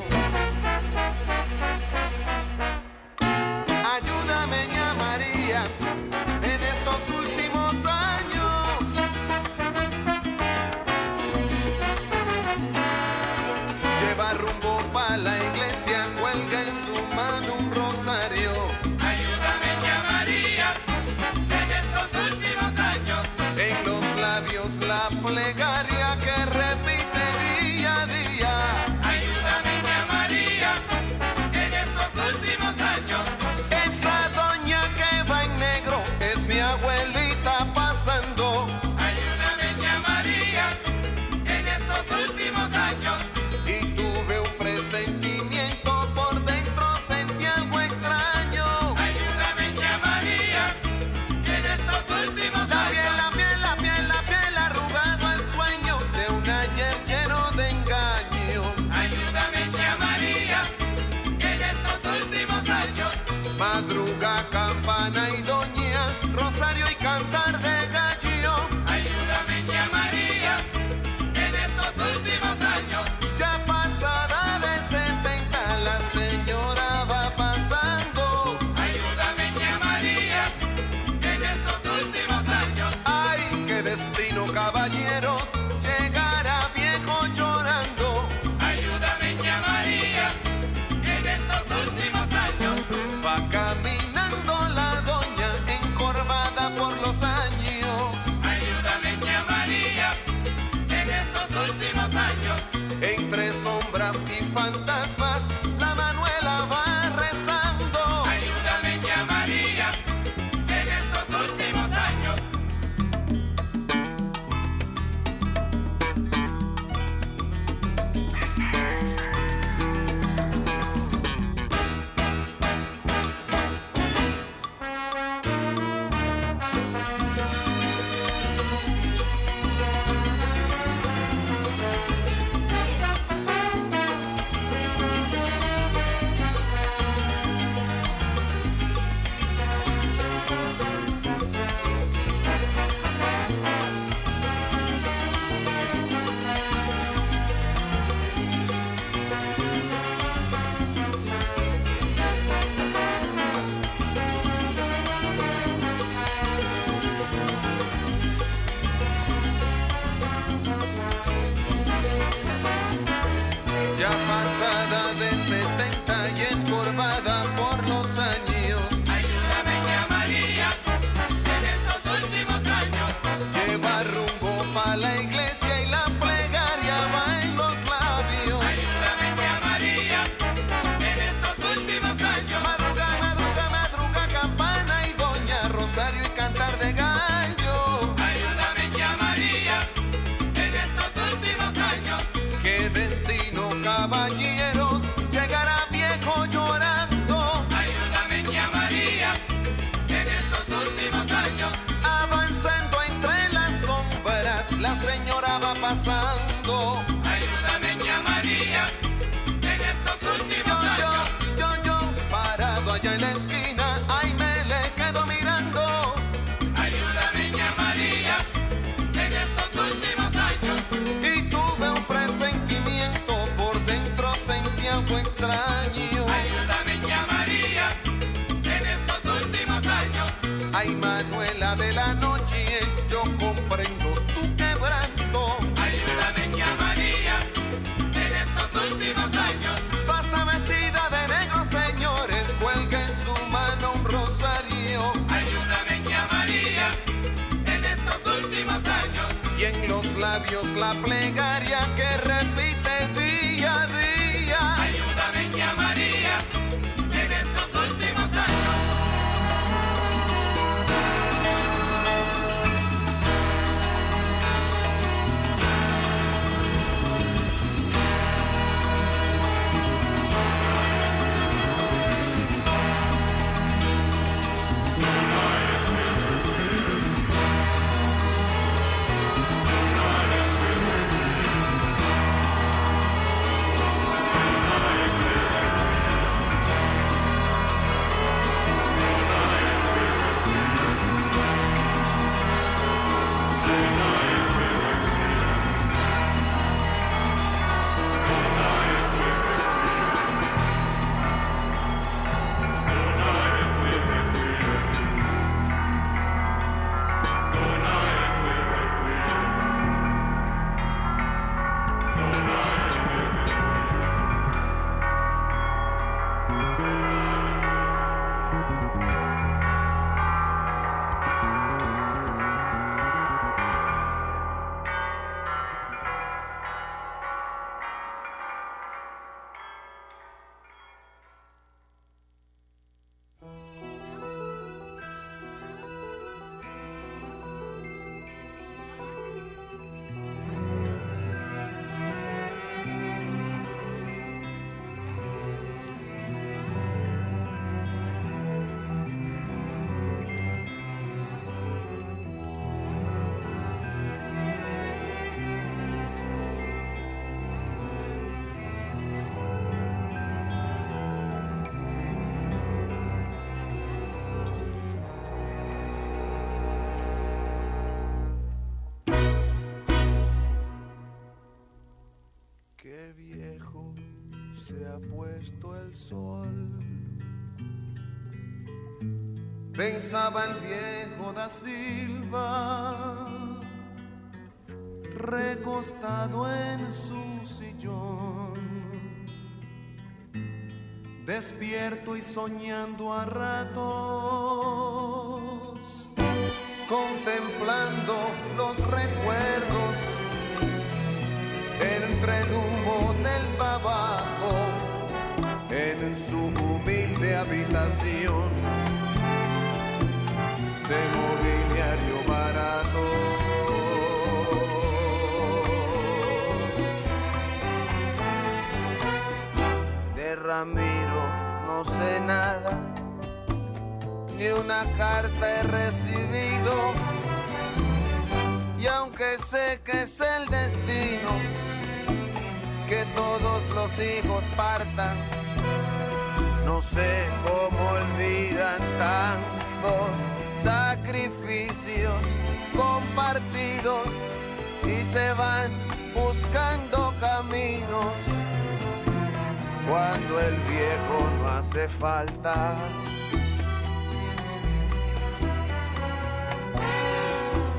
El viejo da Silva, recostado en su sillón, despierto y soñando a ratos, contemplando los recuerdos entre el humo del tabaco en su humilde habitación de mobiliario barato. De Ramiro no sé nada, ni una carta he recibido. Y aunque sé que es el destino, que todos los hijos partan, no sé cómo olvidan tantos sacrificios compartidos y se van buscando caminos cuando el viejo no hace falta.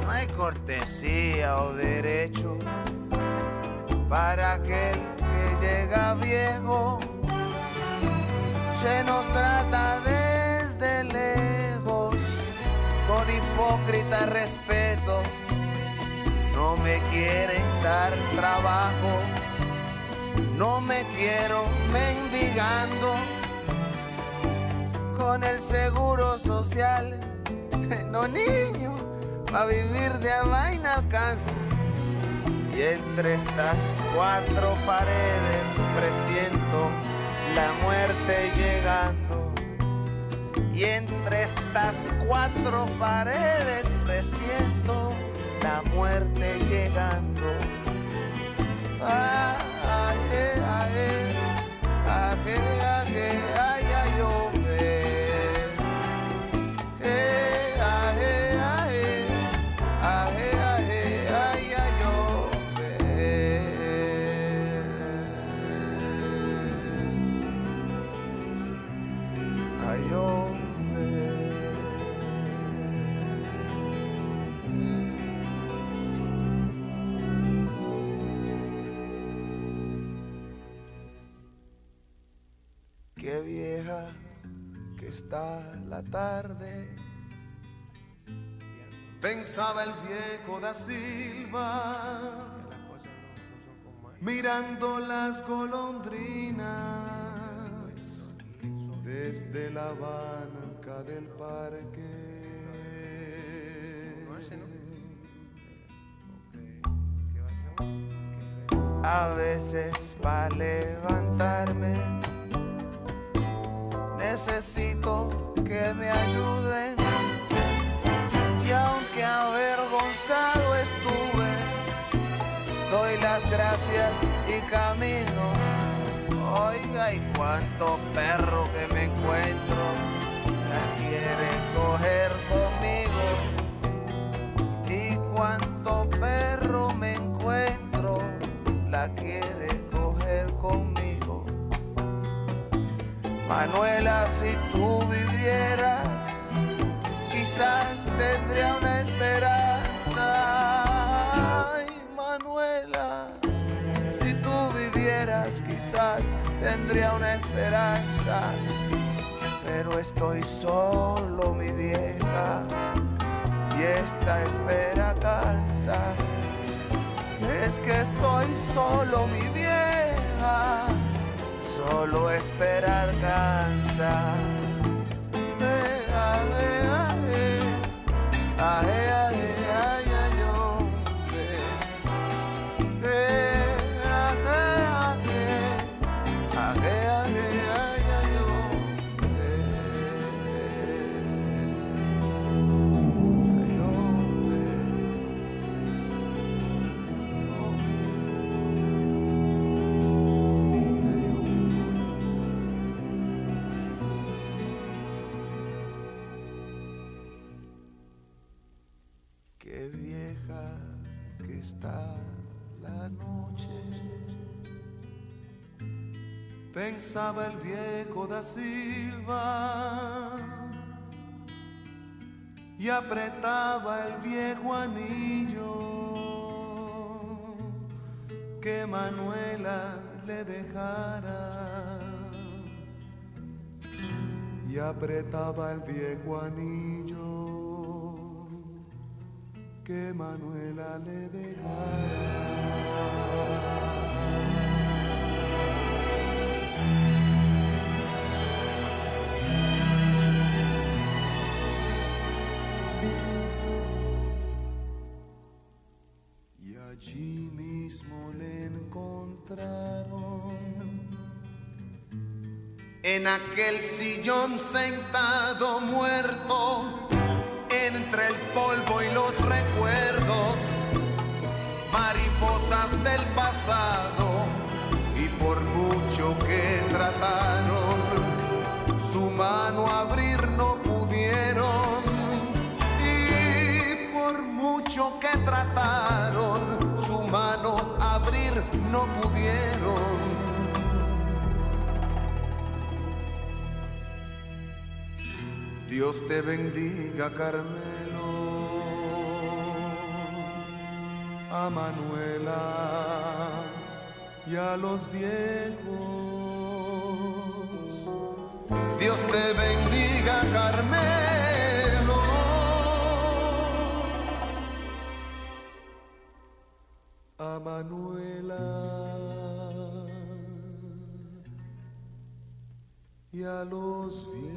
No hay cortesía o derecho para aquel que llega viejo. Se nos trata desde hipócrita respeto. No me quieren dar trabajo, no me quiero mendigando con el seguro social. No niño, a vivir de a vaina. Y entre estas cuatro paredes presiento la muerte llegando. Y entre estas cuatro paredes presiento la muerte llegando. Ay, ay, ay, ay, ay, ay, la tarde. Pensaba el viejo da Silva, mirando las golondrinas desde la banca del parque. A veces para levantarme necesito que me ayuden. Y aunque avergonzado estuve, doy las gracias y camino. Oiga, y cuánto perro que me encuentro, la quiere coger conmigo. Y cuánto perro me encuentro, la quiere Manuela, si tú vivieras, quizás tendría una esperanza. Ay, Manuela, si tú vivieras, quizás tendría una esperanza. Pero estoy solo, mi vieja, y esta espera cansa. Es que estoy solo, mi vieja solo esperar cansa. Eh, ah, eh, ah, eh. Ah, la noche. pensaba el viejo da Silva y apretaba el viejo anillo que Manuela le dejara y apretaba el viejo anillo que Manuela le dejara. Y allí mismo le encontraron en aquel sillón sentado muerto entre el polvo y los recuerdos, mariposas del pasado y por mucho que trataron, su mano abrir no pudieron y por mucho que trataron, su mano abrir no pudieron. Dios te bendiga, Carmelo, a Manuela y a los viejos. Dios te bendiga, Carmelo. A Manuela y a los viejos.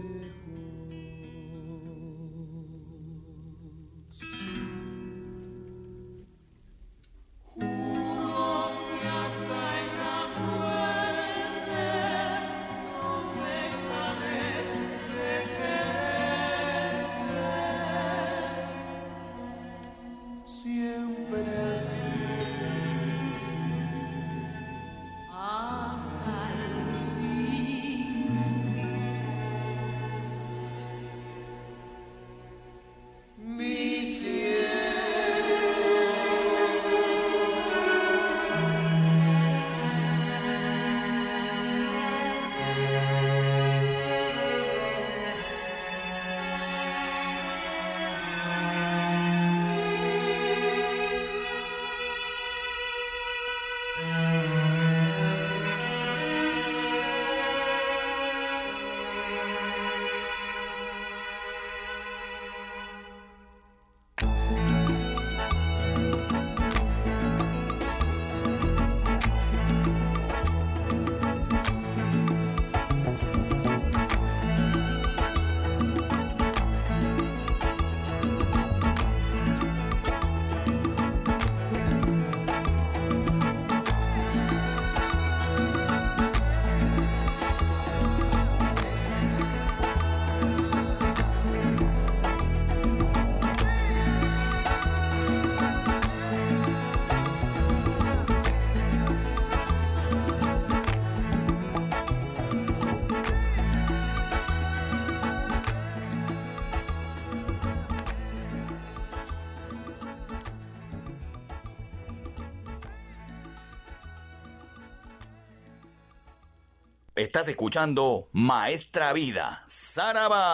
Estás escuchando Maestra Vida, Saraba.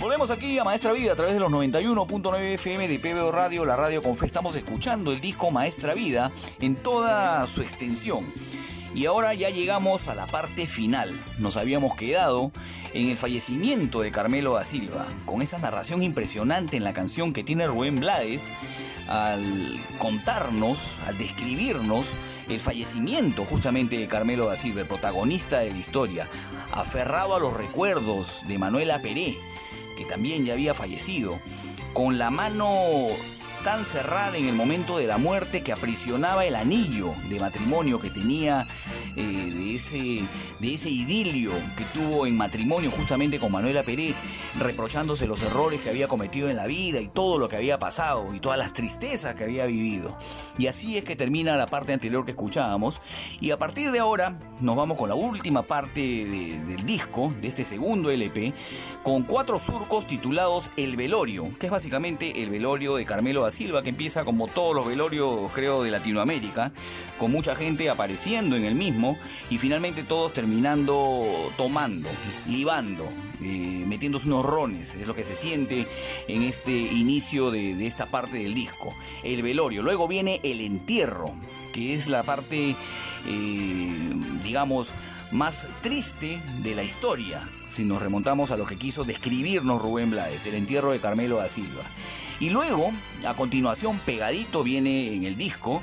Volvemos aquí a Maestra Vida a través de los 91.9 FM de PBO Radio, la radio con fe. Estamos escuchando el disco Maestra Vida en toda su extensión. Y ahora ya llegamos a la parte final. Nos habíamos quedado en el fallecimiento de Carmelo da Silva, con esa narración impresionante en la canción que tiene Rubén Blades al contarnos, al describirnos el fallecimiento justamente de Carmelo da Silva, el protagonista de la historia, aferrado a los recuerdos de Manuela Peré, que también ya había fallecido, con la mano tan cerrada en el momento de la muerte que aprisionaba el anillo de matrimonio que tenía eh, de, ese, de ese idilio que tuvo en matrimonio justamente con Manuela Peré, reprochándose los errores que había cometido en la vida y todo lo que había pasado y todas las tristezas que había vivido. Y así es que termina la parte anterior que escuchábamos. Y a partir de ahora nos vamos con la última parte de- del disco, de este segundo LP, con cuatro surcos titulados El Velorio, que es básicamente el velorio de Carmelo da Silva, que empieza como todos los velorios, creo, de Latinoamérica, con mucha gente apareciendo en el mismo y finalmente todos terminando tomando, libando, eh, metiéndose unos rones, es lo que se siente en este inicio de, esta parte del disco. El velorio, luego viene el entierro, que es la parte, eh, digamos, más triste de la historia, si nos remontamos a lo que quiso describirnos Rubén Blades, el entierro de Carmelo da Silva. Y luego, a continuación, pegadito viene en el disco,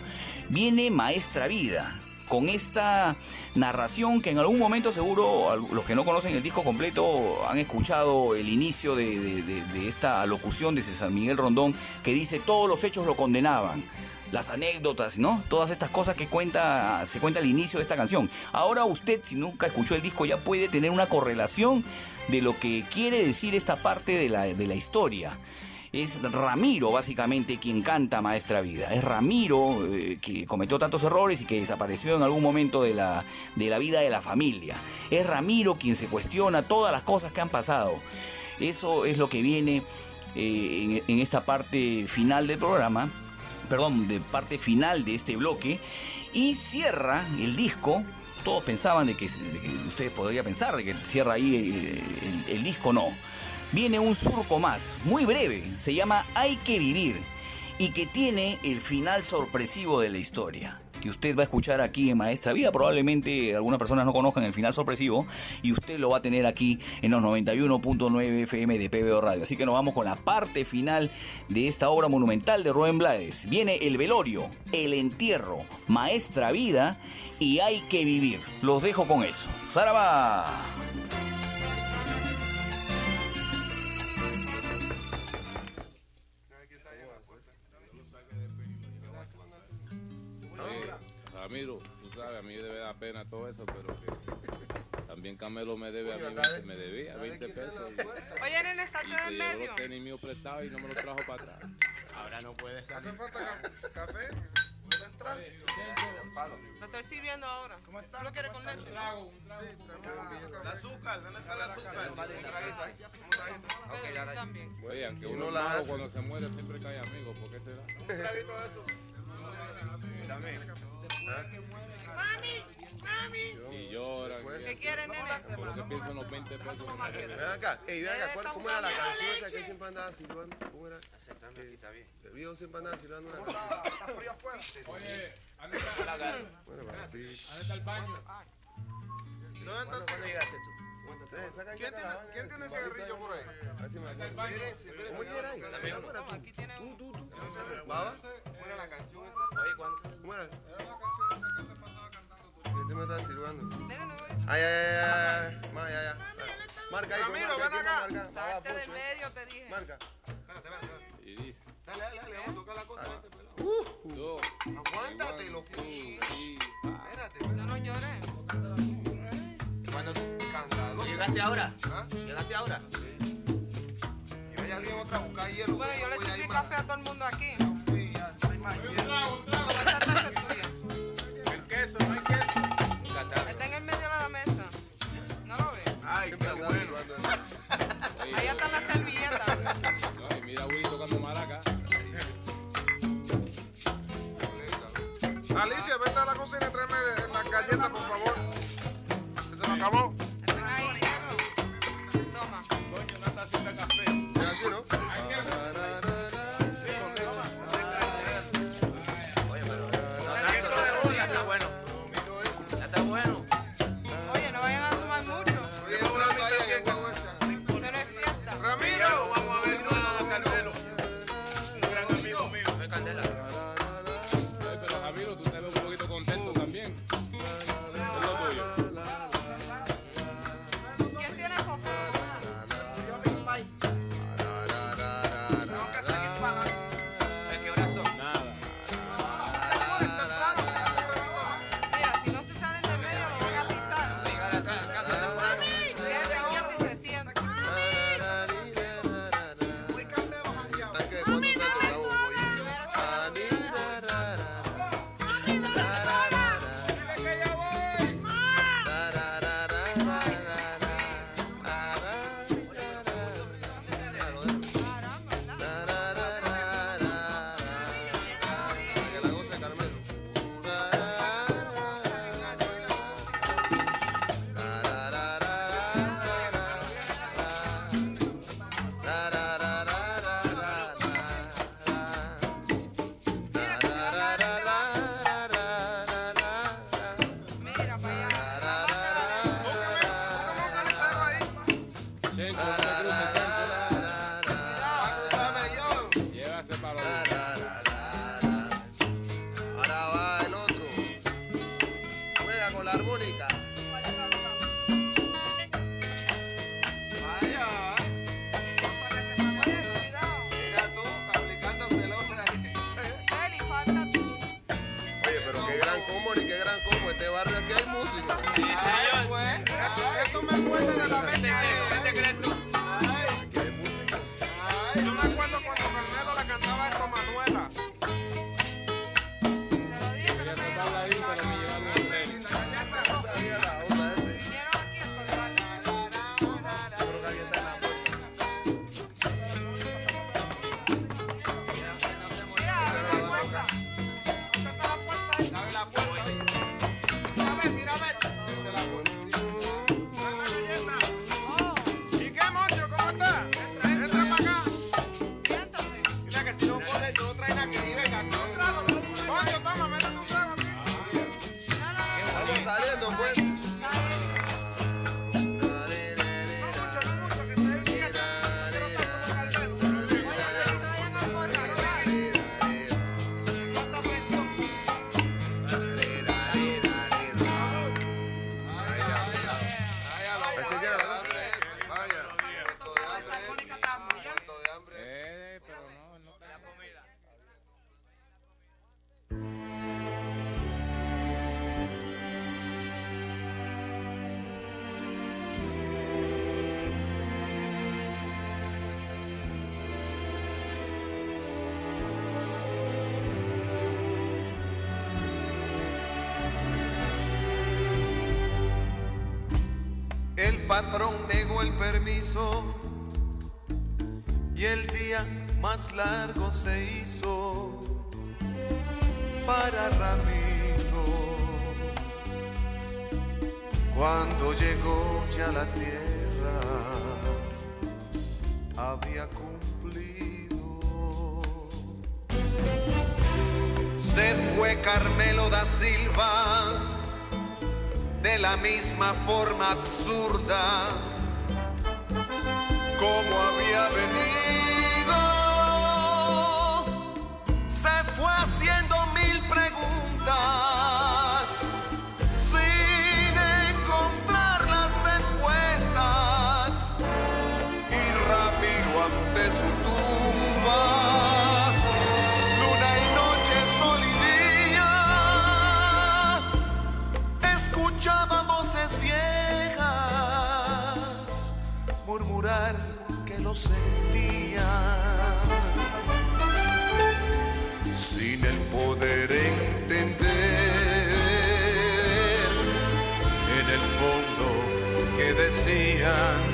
viene Maestra Vida, con esta narración que en algún momento seguro los que no conocen el disco completo han escuchado el inicio de, de- esta alocución de César Miguel Rondón que dice todos los hechos lo condenaban. Las anécdotas, ¿no? Todas estas cosas que cuenta, se cuenta al inicio de esta canción. Ahora usted, si nunca escuchó el disco, ya puede tener una correlación de lo que quiere decir esta parte de la, de la historia. Es Ramiro básicamente quien canta Maestra Vida. Es Ramiro eh, que cometió tantos errores y que desapareció en algún momento de la, de la vida de la familia. Es Ramiro quien se cuestiona todas las cosas que han pasado. Eso es lo que viene eh, en, esta parte final del programa. Perdón, de parte final de este bloque. Y cierra el disco todos pensaban de que, de ustedes podrían pensar de que cierra ahí eh, el disco, no. Viene un surco más, muy breve, se llama Hay que vivir y que tiene el final sorpresivo de la historia. Que usted va a escuchar aquí en Maestra Vida. Probablemente algunas personas no conozcan el final sorpresivo y usted lo va a tener aquí en los 91.9 FM de PBO Radio. Así que nos vamos con la parte final de esta obra monumental de Rubén Blades. Viene el velorio, el entierro, Maestra Vida y Hay que vivir. Los dejo con eso. ¡Zaraba! Ramiro, tú sabes, a mí debe dar pena todo eso, pero que también Camelo me debe a mí 20, me debía 20 pesos. Y, Oye, nene, salte del medio. los tenis míos prestados y no me los trajo para atrás. Ahora no puede salir. ¿Hace falta ca- café? ¿Puedo entrar? Lo estoy sirviendo ahora. ¿Cómo está? ¿Lo quieres con leche? Sí, traemos El azúcar, ¿dónde está el azúcar? Pedro, tú también. Oye, aunque uno la hace. cuando se muere siempre cae amigo, ¿por qué será? Un traguito de eso. Mami, mami. Y lloran. ¿Qué quieres, nene? Por lo que pienso en los 20 pesos que me deben. Ven acá, ey, ven acá, ¿cuál- ¿cómo era la canción esa que siempre andaba silbando? ¿Cómo era? Aceptando aquí está bien. El viejo siempre andaba silbando una ¿Cómo canción. está? ¿Está frío afuera? Oye, ¿dónde está, Bueno, papi. ¿dónde está el baño? ¿Dónde está el ¿Cuándo llegaste tú? ¿Quién tiene, la vaina. ¿quién tiene cigarrillo por ahí? A ver si me acuerdo. ¿Cómo quiere ahí? Afuera, tú. Aquí tiene Tú, tú, tú. ¿Cómo era la canción esa? Oye, ¿cuándo? ¿Cómo era? Era la canción esa que se pasaba cantando tú. Este me estaba silbando. Ay, ay, ay, ay. Marca ahí, Ramiro, ven ¿quién acá. Salte del eh. medio, te dije. Marca. Espérate, espérate. Y dice, Dale, dale, dale, vamos a tocar la cosa. este pelado. Uh, dos, Aguántate, loco. Espérate, No, no llores. ¿Llegaste ahora? ¿Ah? ¿Llegaste ahora? Y vaya alguien otra a buscar hielo. Bueno, yo le sirví café a todo el mundo aquí. Yo fui ya, no hay más hielo. El queso, no hay queso. Está en el medio de la mesa. ¿No lo ves? Ay, qué bueno. Ahí están las servilletas. no, y mira a Willy tocando maraca. Alicia, vete a la cocina y tráeme las galletas, por favor. ¿Se nos acabó? patrón negó el permiso y el día más largo se hizo para Ramiro. Cuando llegó ya la tierra, había cumplido. Se fue Carmelo da Silva la misma forma absurda como había venido. sentía. Sin el poder entender en el fondo que decían.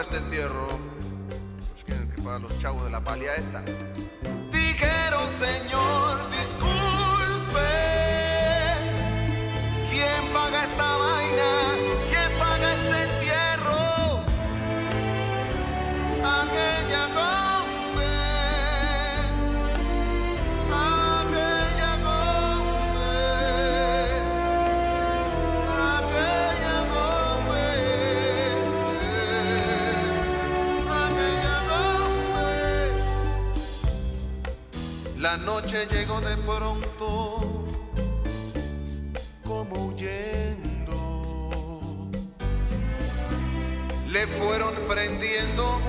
este entierro? Pues que paga los chavos de la palia esta. La noche llegó de pronto, como huyendo. Le fueron prendiendo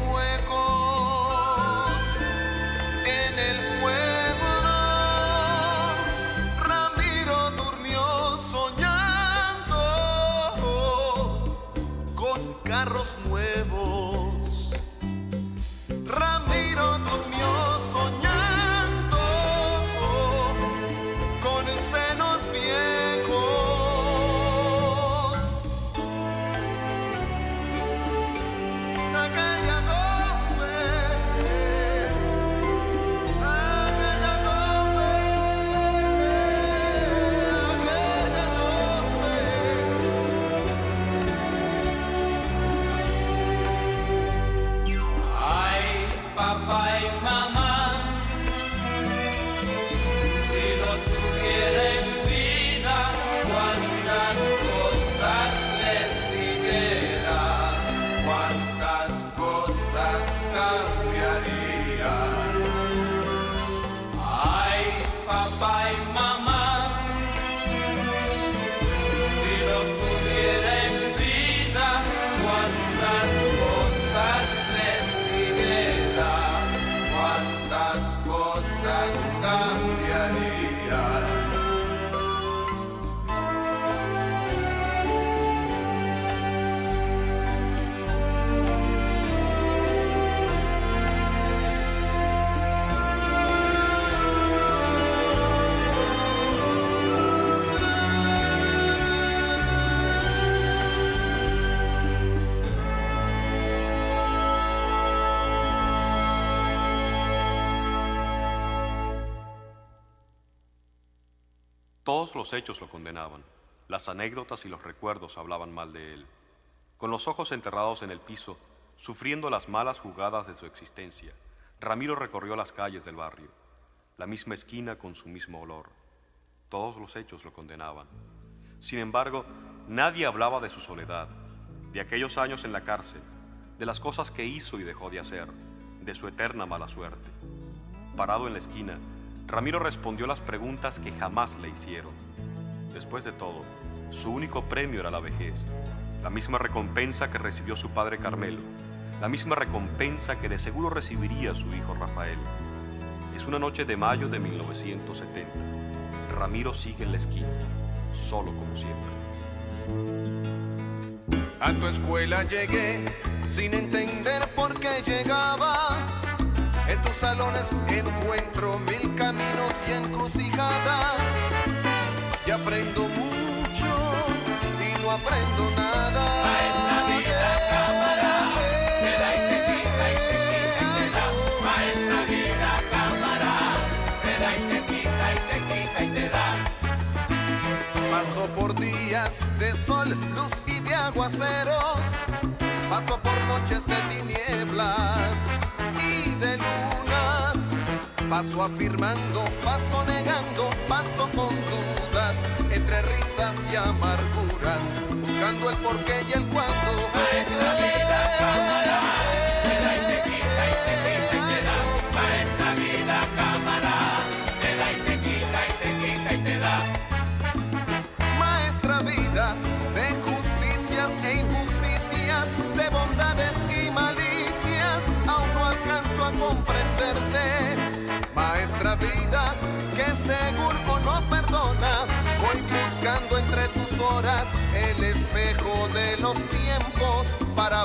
Todos los hechos lo condenaban. Las anécdotas y los recuerdos hablaban mal de él. Con los ojos enterrados en el piso, sufriendo las malas jugadas de su existencia, Ramiro recorrió las calles del barrio, la misma esquina con su mismo olor. Todos los hechos lo condenaban. Sin embargo, nadie hablaba de su soledad, de aquellos años en la cárcel, de las cosas que hizo y dejó de hacer, de su eterna mala suerte. Parado en la esquina, Ramiro respondió las preguntas que jamás le hicieron. Después de todo, su único premio era la vejez, la misma recompensa que recibió su padre Carmelo, la misma recompensa que de seguro recibiría su hijo Rafael. Es una noche de mayo de 1970. Ramiro sigue en la esquina, solo como siempre. A tu escuela llegué sin entender por qué llegaba. En tus salones encuentro mil caminos y encrucijadas. Y aprendo mucho y no aprendo nada. Maestra vida, cámara, te da y te quita y te quita y te da. Maestra vida, cámara, te da y te quita y te quita y te da. Paso por días de sol, luz y de aguaceros. Paso por noches de tinieblas de. Paso afirmando, paso negando, paso con dudas, entre risas y amarguras, buscando el porqué y el cuándo. Maestra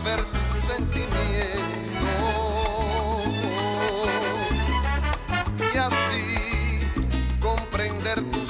ver tus sentimientos. Y así comprender tus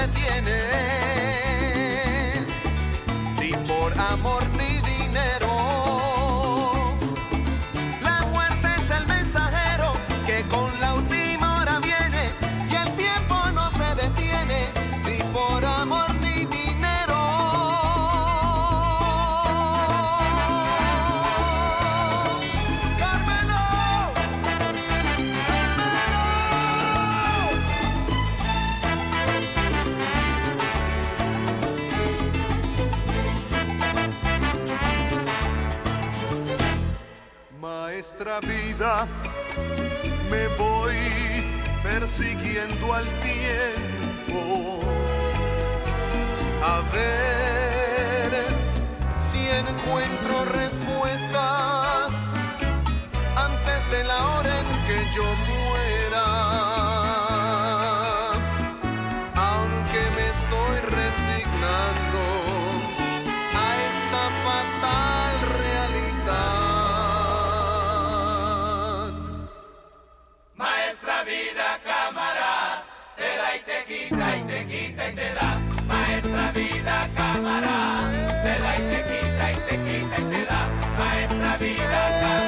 detiene, ni por amor nuestra vida me voy persiguiendo al tiempo. A ver si encuentro respuestas antes de la hora en que yo me vida tá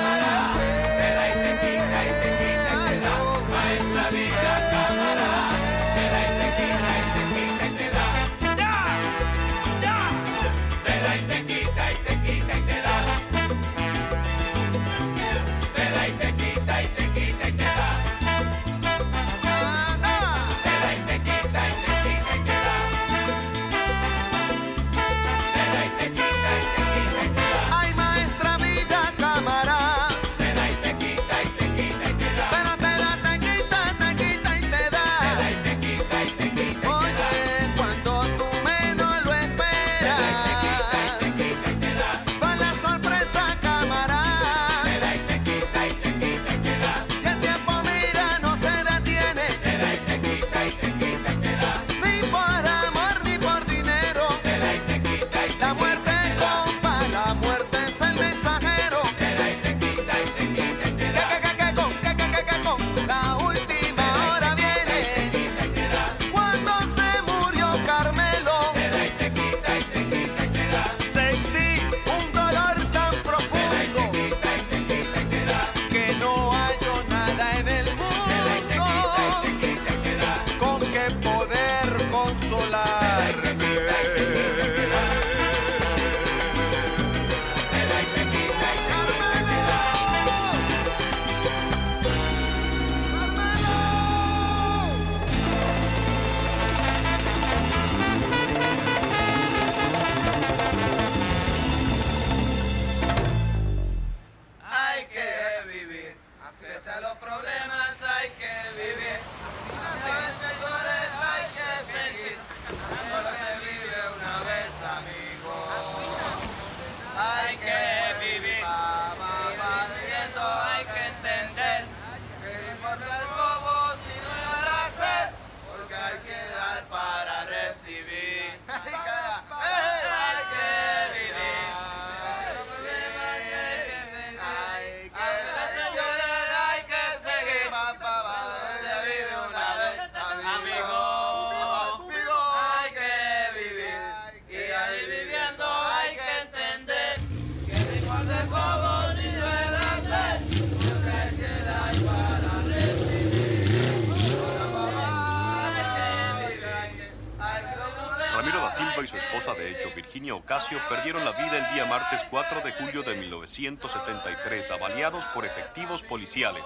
1973, avaliados por efectivos policiales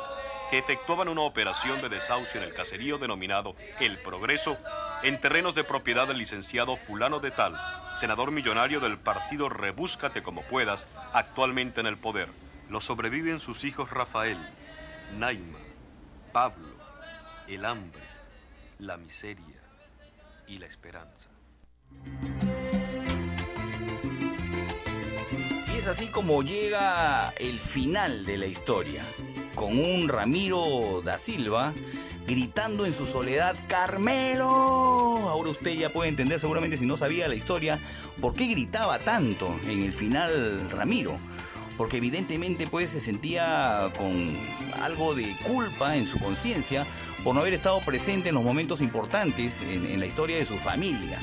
que efectuaban una operación de desahucio en el caserío denominado El Progreso, en terrenos de propiedad del licenciado Fulano de Tal, senador millonario del partido Rebúscate como puedas, actualmente en el poder. Lo sobreviven sus hijos Rafael, Naima, Pablo, el hambre, la miseria y la esperanza. Es así como llega el final de la historia, con un Ramiro da Silva gritando en su soledad, Carmelo. Ahora usted ya puede entender seguramente si no sabía la historia, por qué gritaba tanto en el final Ramiro. Porque evidentemente pues se sentía con algo de culpa en su conciencia por no haber estado presente en los momentos importantes en, en la historia de su familia.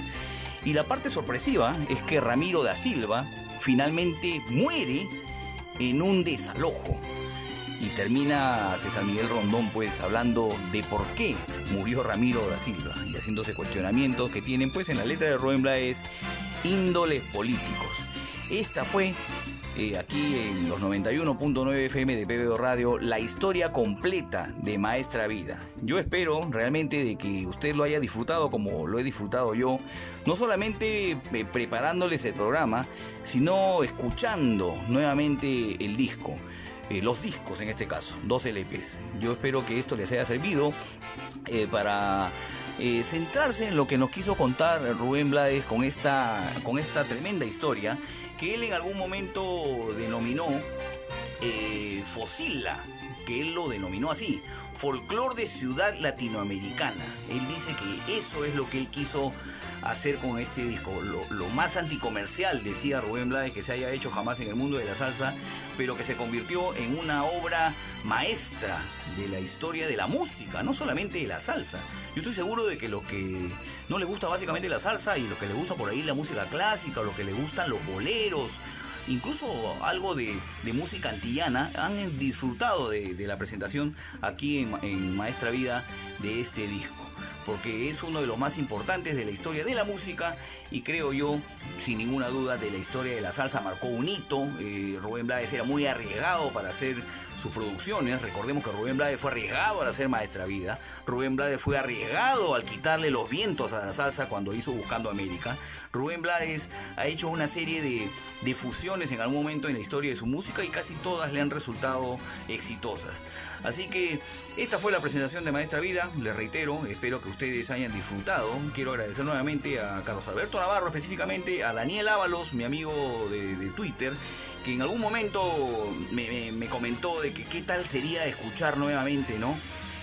Y la parte sorpresiva es que Ramiro da Silva finalmente muere en un desalojo. Y termina César Miguel Rondón pues hablando de por qué murió Ramiro da Silva y haciéndose cuestionamientos que tienen pues en la letra de Rubén Blades índoles políticos. Esta fue eh, aquí en los 91.9 FM de PBO Radio la historia completa de Maestra Vida. Yo espero realmente de que usted lo haya disfrutado como lo he disfrutado yo, no solamente eh, preparándoles el programa, sino escuchando nuevamente el disco. Eh, los discos en este caso, dos LPs. Yo espero que esto les haya servido para centrarse en lo que nos quiso contar Rubén Blades con esta, con esta tremenda historia que él en algún momento denominó Fosila, que él lo denominó así, folclor de ciudad latinoamericana. Él dice que eso es lo que él quiso hacer con este disco. Lo, más anticomercial, decía Rubén Blades, que se haya hecho jamás en el mundo de la salsa, pero que se convirtió en una obra maestra de la historia de la música, no solamente de la salsa. Yo estoy seguro de que lo que no le gusta básicamente la salsa y lo que le gusta por ahí la música clásica, o lo que le gustan los boleros, incluso algo de, música antillana, han disfrutado de, la presentación aquí en Maestra Vida de este disco porque es uno de los más importantes de la historia de la música y creo yo, sin ninguna duda, de la historia de la salsa marcó un hito. Eh, Rubén Blades era muy arriesgado para hacer sus producciones. Recordemos que Rubén Blades fue arriesgado al hacer Maestra Vida. Rubén Blades fue arriesgado al quitarle los vientos a la salsa cuando hizo Buscando América. Rubén Blades ha hecho una serie de, de fusiones en algún momento en la historia de su música y casi todas le han resultado exitosas. Así que esta fue la presentación de Maestra Vida. Les reitero, espero que ustedes hayan disfrutado. Quiero agradecer nuevamente a Carlos Alberto Navarro, específicamente a Daniel Ábalos, mi amigo de, Twitter, que en algún momento me, comentó de que qué tal sería escuchar nuevamente, ¿no?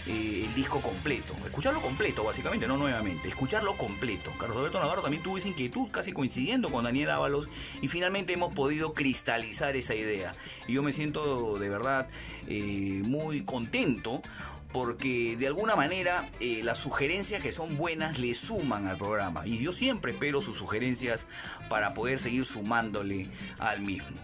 Eh, el disco completo. Escucharlo completo, básicamente, no nuevamente. Escucharlo completo. Carlos Alberto Navarro también tuvo esa inquietud, casi coincidiendo con Daniel Ábalos, y finalmente hemos podido cristalizar esa idea. Y yo me siento de verdad eh, muy contento porque de alguna manera eh, las sugerencias que son buenas le suman al programa y yo siempre espero sus sugerencias para poder seguir sumándole al mismo.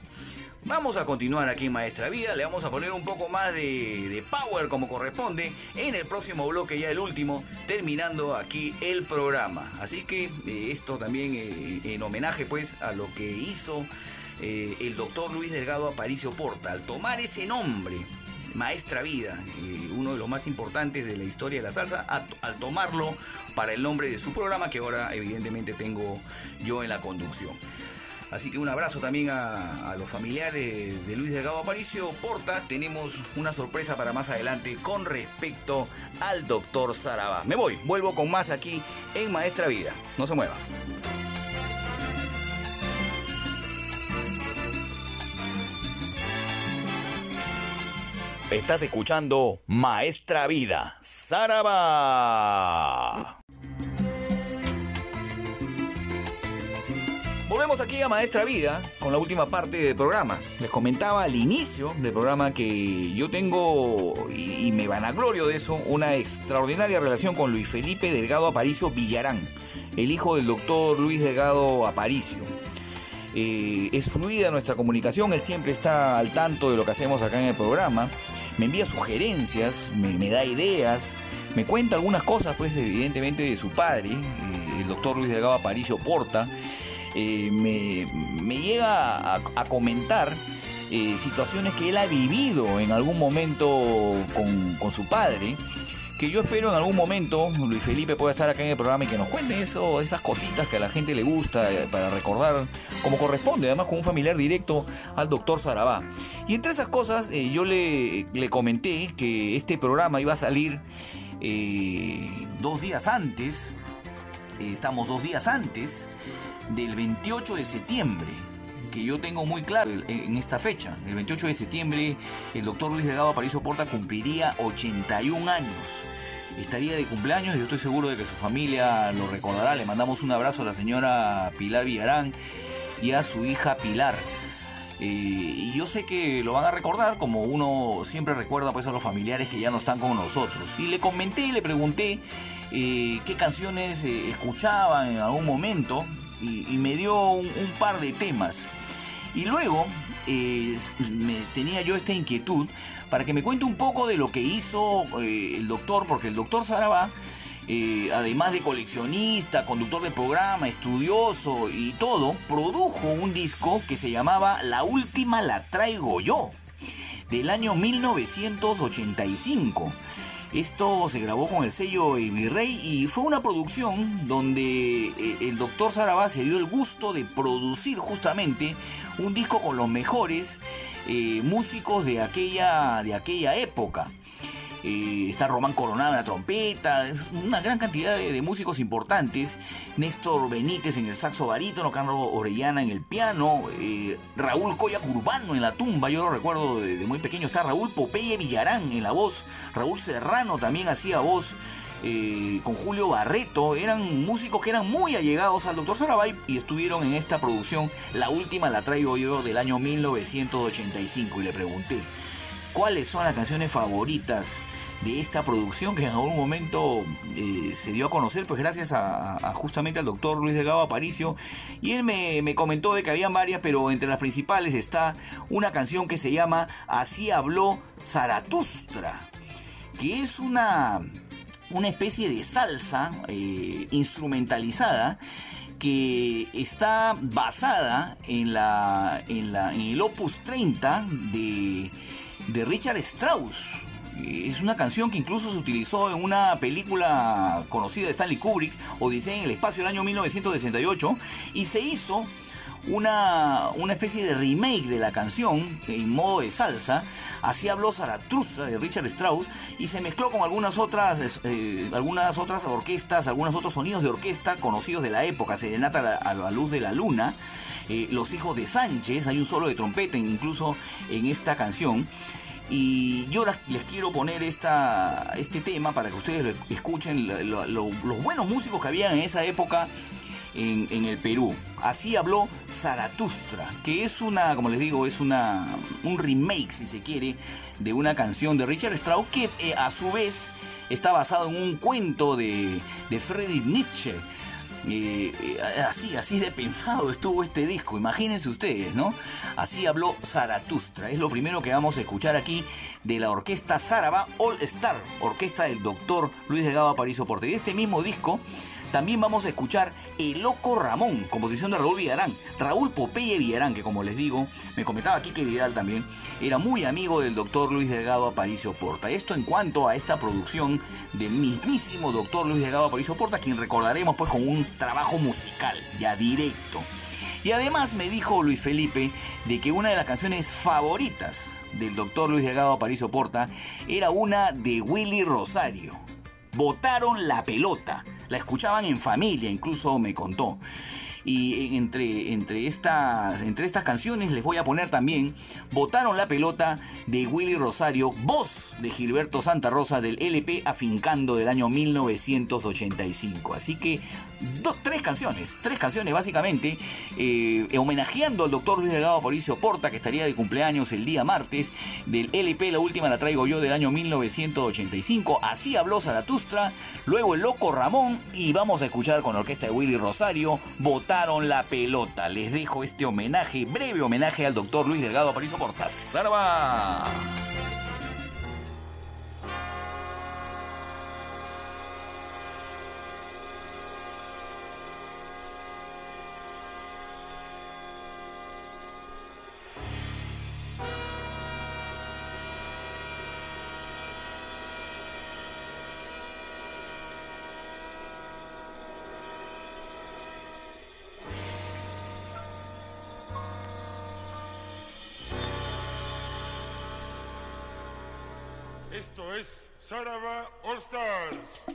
Vamos a continuar aquí en Maestra Vida, le vamos a poner un poco más de, power como corresponde en el próximo bloque, ya el último, terminando aquí el programa. Así que eh, esto también eh, en homenaje pues a lo que hizo el doctor Luis Delgado Aparicio Porta, al tomar ese nombre Maestra Vida, uno de los más importantes de la historia de la salsa, al tomarlo para el nombre de su programa que ahora evidentemente tengo yo en la conducción. Así que un abrazo también a, los familiares de Luis Delgado Aparicio Porta. Tenemos una sorpresa para más adelante con respecto al doctor Sarabá. Me voy, vuelvo con más aquí en Maestra Vida. No se mueva. Estás escuchando Maestra Vida, Saraba. Volvemos aquí a Maestra Vida con la última parte del programa. Les comentaba al inicio del programa que yo tengo, y, me van a glorio de eso, una extraordinaria relación con Luis Felipe Delgado Aparicio Villarán, el hijo del doctor Luis Delgado Aparicio. Eh, es fluida nuestra comunicación, él siempre está al tanto de lo que hacemos acá en el programa me envía sugerencias, me, da ideas, me cuenta algunas cosas, pues evidentemente de su padre. Eh, el doctor Luis Delgado Aparicio Porta, eh, me, llega a, comentar eh, situaciones que él ha vivido en algún momento con, con su padre que yo espero en algún momento Luis Felipe pueda estar acá en el programa y que nos cuente eso, esas cositas que a la gente le gusta eh, para recordar como corresponde, además con un familiar directo al doctor Sarabá. Y entre esas cosas yo le, le comenté que este programa iba a salir dos días antes, estamos dos días antes del 28 de septiembre que yo tengo muy claro en- esta fecha. El 28 de septiembre, el doctor Luis Delgado Aparicio Porta cumpliría 81 años. Estaría de cumpleaños y yo estoy seguro de que su familia lo recordará. Le mandamos un abrazo a la señora Pilar Villarán y a su hija Pilar. Eh, y yo sé que lo van a recordar como uno siempre recuerda pues a los familiares que ya no están con nosotros. Y le comenté, le pregunté eh, qué canciones eh, escuchaban en algún momento y, me dio un, un par de temas. Y luego eh, me, tenía yo esta inquietud para que me cuente un poco de lo que hizo eh, el doctor, porque el doctor Sarabá, eh, además de coleccionista, conductor de programa, estudioso y todo, produjo un disco que se llamaba La Última la traigo yo, del año 1985. Esto se grabó con el sello Virrey y fue una producción donde eh, el doctor Sarabá se dio el gusto de producir justamente un disco con los mejores eh, músicos de aquella, de aquella época. Eh, está Román Coronado en la trompeta, es una gran cantidad de, músicos importantes. Néstor Benítez en el saxo barítono, Carlos Orellana en el piano, eh, Raúl Coya Urbano en la tumba, yo lo recuerdo de, de muy pequeño. Está Raúl Popeye Villarán en la voz, Raúl Serrano también hacía voz. eh, con Julio Barreto, eran músicos que eran muy allegados al Dr. Sarabay y estuvieron en esta producción. La última la traigo yo del año 1985 y le pregunté, ¿cuáles son las canciones favoritas de esta producción que en algún momento eh, se dio a conocer pues gracias a, justamente al doctor Luis Delgado Aparicio y él me, me comentó de que habían varias pero entre las principales está una canción que se llama Así habló Zaratustra que es una una especie de salsa eh, instrumentalizada que está basada en, la, en, la, en el opus 30 de, de Richard Strauss. Es una canción que incluso se utilizó en una película conocida de Stanley Kubrick, Odisea en el espacio del año 1968, y se hizo una, una especie de remake de la canción en modo de salsa. Así habló Zaratustra de Richard Strauss y se mezcló con algunas otras, eh, algunas otras orquestas, algunos otros sonidos de orquesta conocidos de la época. Serenata a la, a la luz de la luna. eh, Los hijos de Sánchez, hay un solo de trompeta incluso en esta canción. Y yo les quiero poner esta, este tema para que ustedes lo escuchen, lo- lo- lo- los buenos músicos que habían en esa época en, en el Perú. Así habló Zaratustra, que es una, como les digo, es una, un remake, si se quiere, de una canción de Richard Strauss que eh, a su vez está basado en un cuento de, de Friedrich Nietzsche. Eh, así, así de pensado estuvo este disco, imagínense ustedes, ¿no? Así habló Zaratustra, es lo primero que vamos a escuchar aquí de la orquesta Saraba All Star, orquesta del doctor Luis Delgado Aparicio Porte. De este mismo disco también vamos a escuchar El Loco Ramón, composición de Raúl Villarán. Raúl Popeye Villarán, que como les digo, me comentaba aquí que Vidal también, era muy amigo del doctor Luis Delgado Aparicio Porta. Esto en cuanto a esta producción del mismísimo doctor Luis Delgado Aparicio Porta, quien recordaremos pues con un trabajo musical, ya directo. Y además me dijo Luis Felipe de que una de las canciones favoritas del doctor Luis Delgado Aparicio Porta era una de Willy Rosario. Botaron la pelota. La escuchaban en familia, incluso me contó. Y entre, entre, estas, entre estas canciones les voy a poner también Botaron la pelota de Willy Rosario, voz de Gilberto Santa Rosa del LP Afincando del año 1985. Así que dos, tres canciones, tres canciones básicamente, eh, homenajeando al doctor Luis Delgado Aparicio Porta, que estaría de cumpleaños el día martes, del LP La Última la traigo yo del año 1985. Así habló Zaratustra, luego el Loco Ramón y vamos a escuchar con la orquesta de Willy Rosario, Botaron la pelota. Les dejo este homenaje, breve homenaje al doctor Luis Delgado Aparicio Porta. ¡Zarba! Esto es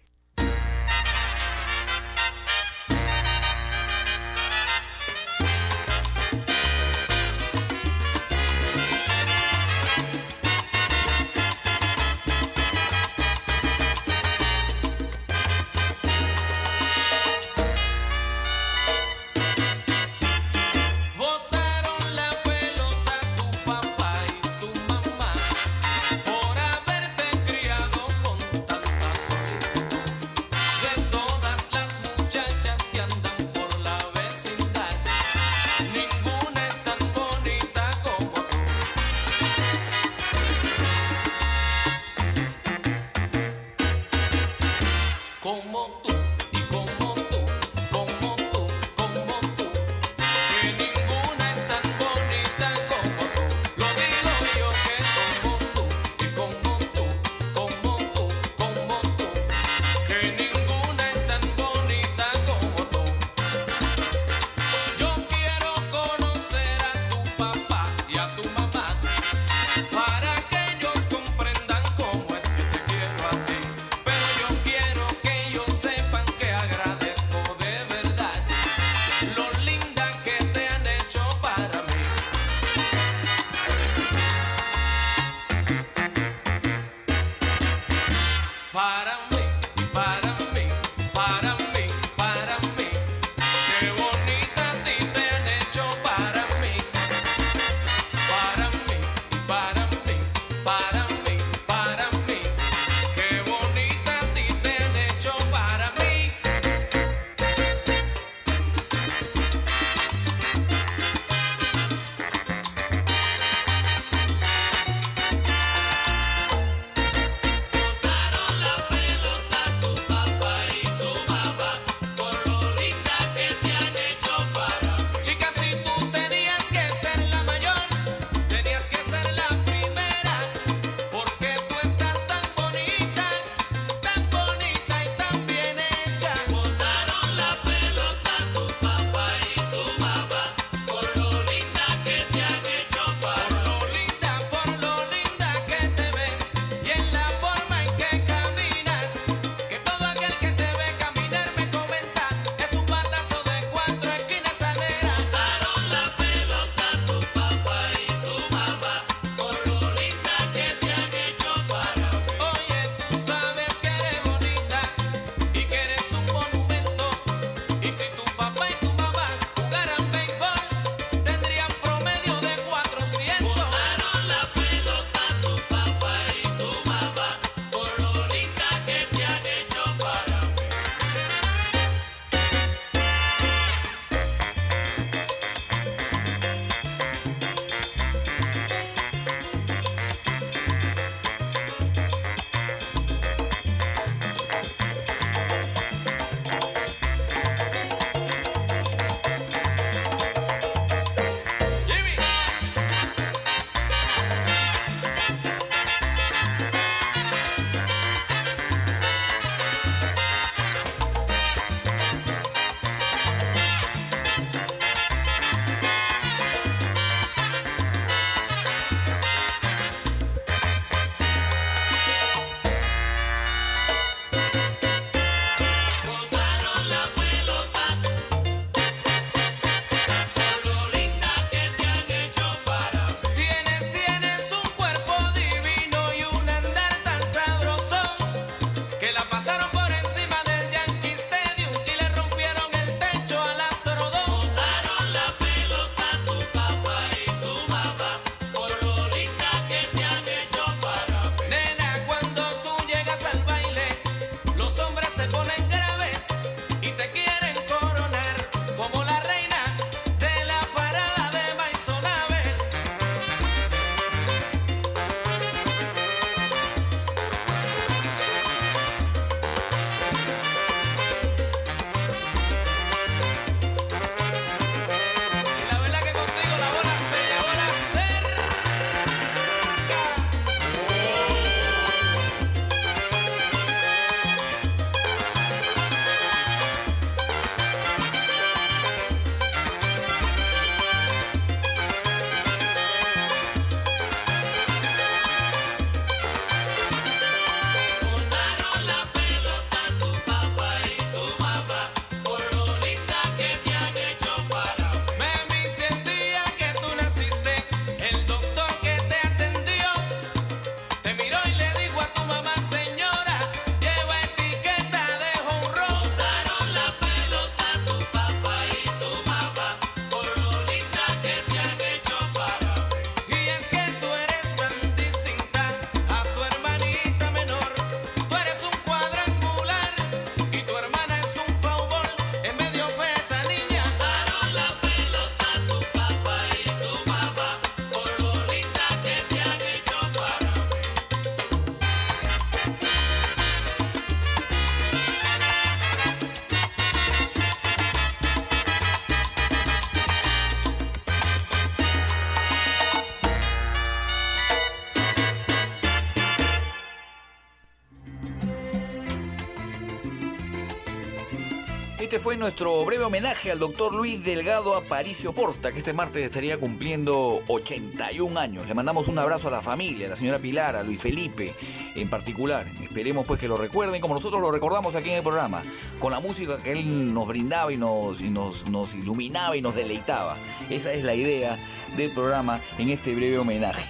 Nuestro breve homenaje al doctor Luis Delgado Aparicio Porta, que este martes estaría cumpliendo 81 años. Le mandamos un abrazo a la familia, a la señora Pilar, a Luis Felipe en particular. Esperemos pues que lo recuerden como nosotros lo recordamos aquí en el programa, con la música que él nos brindaba y nos, y nos, nos iluminaba y nos deleitaba. Esa es la idea del programa en este breve homenaje.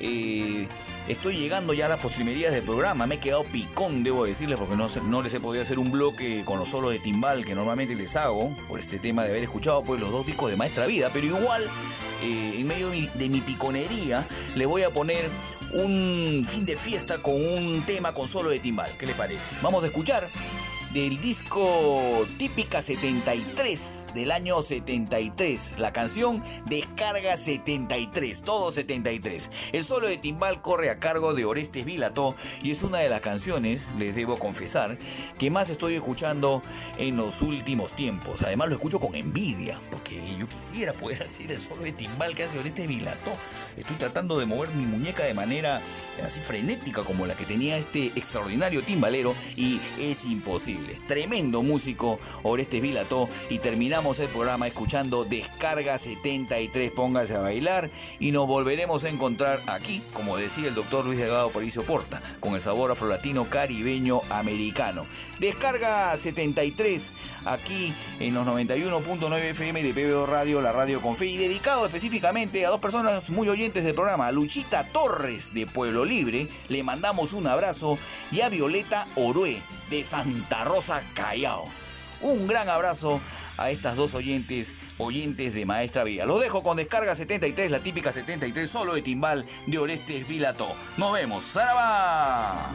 Eh, estoy llegando ya a las postrimerías del programa. Me he quedado picón, debo decirles, porque no, no les he podido hacer un bloque con los solos de timbal que normalmente les hago, por este tema de haber escuchado pues, los dos discos de Maestra Vida. Pero igual, eh, en medio de mi, de piconería, le voy a poner un fin de fiesta con un tema con solo de timbal. ¿Qué le parece? Vamos a escuchar del disco Típica 73 del año 73. La canción Descarga 73, todo 73. El solo de timbal corre a cargo de Orestes Vilató y es una de las canciones, les debo confesar, que más estoy escuchando en los últimos tiempos. Además lo escucho con envidia, porque yo quisiera poder hacer el solo de timbal que hace Orestes Vilató. Estoy tratando de mover mi muñeca de manera así frenética como la que tenía este extraordinario timbalero y es imposible. Tremendo músico Orestes Vilató y terminamos el programa escuchando Descarga 73, póngase a bailar y nos volveremos a encontrar aquí, como decía el doctor Luis Delgado Paricio Porta, con el sabor afrolatino caribeño americano. Descarga 73 aquí en los 91.9 FM de PBO Radio, la radio con fe y dedicado específicamente a dos personas muy oyentes del programa, Luchita Torres de Pueblo Libre, le mandamos un abrazo y a Violeta Orue de Santa Rosa Callao. Un gran abrazo a estas dos oyentes, oyentes de Maestra Vida. Los dejo con Descarga 73, la típica 73, solo de timbal de Orestes Vilato. Nos vemos. ¡Saraba!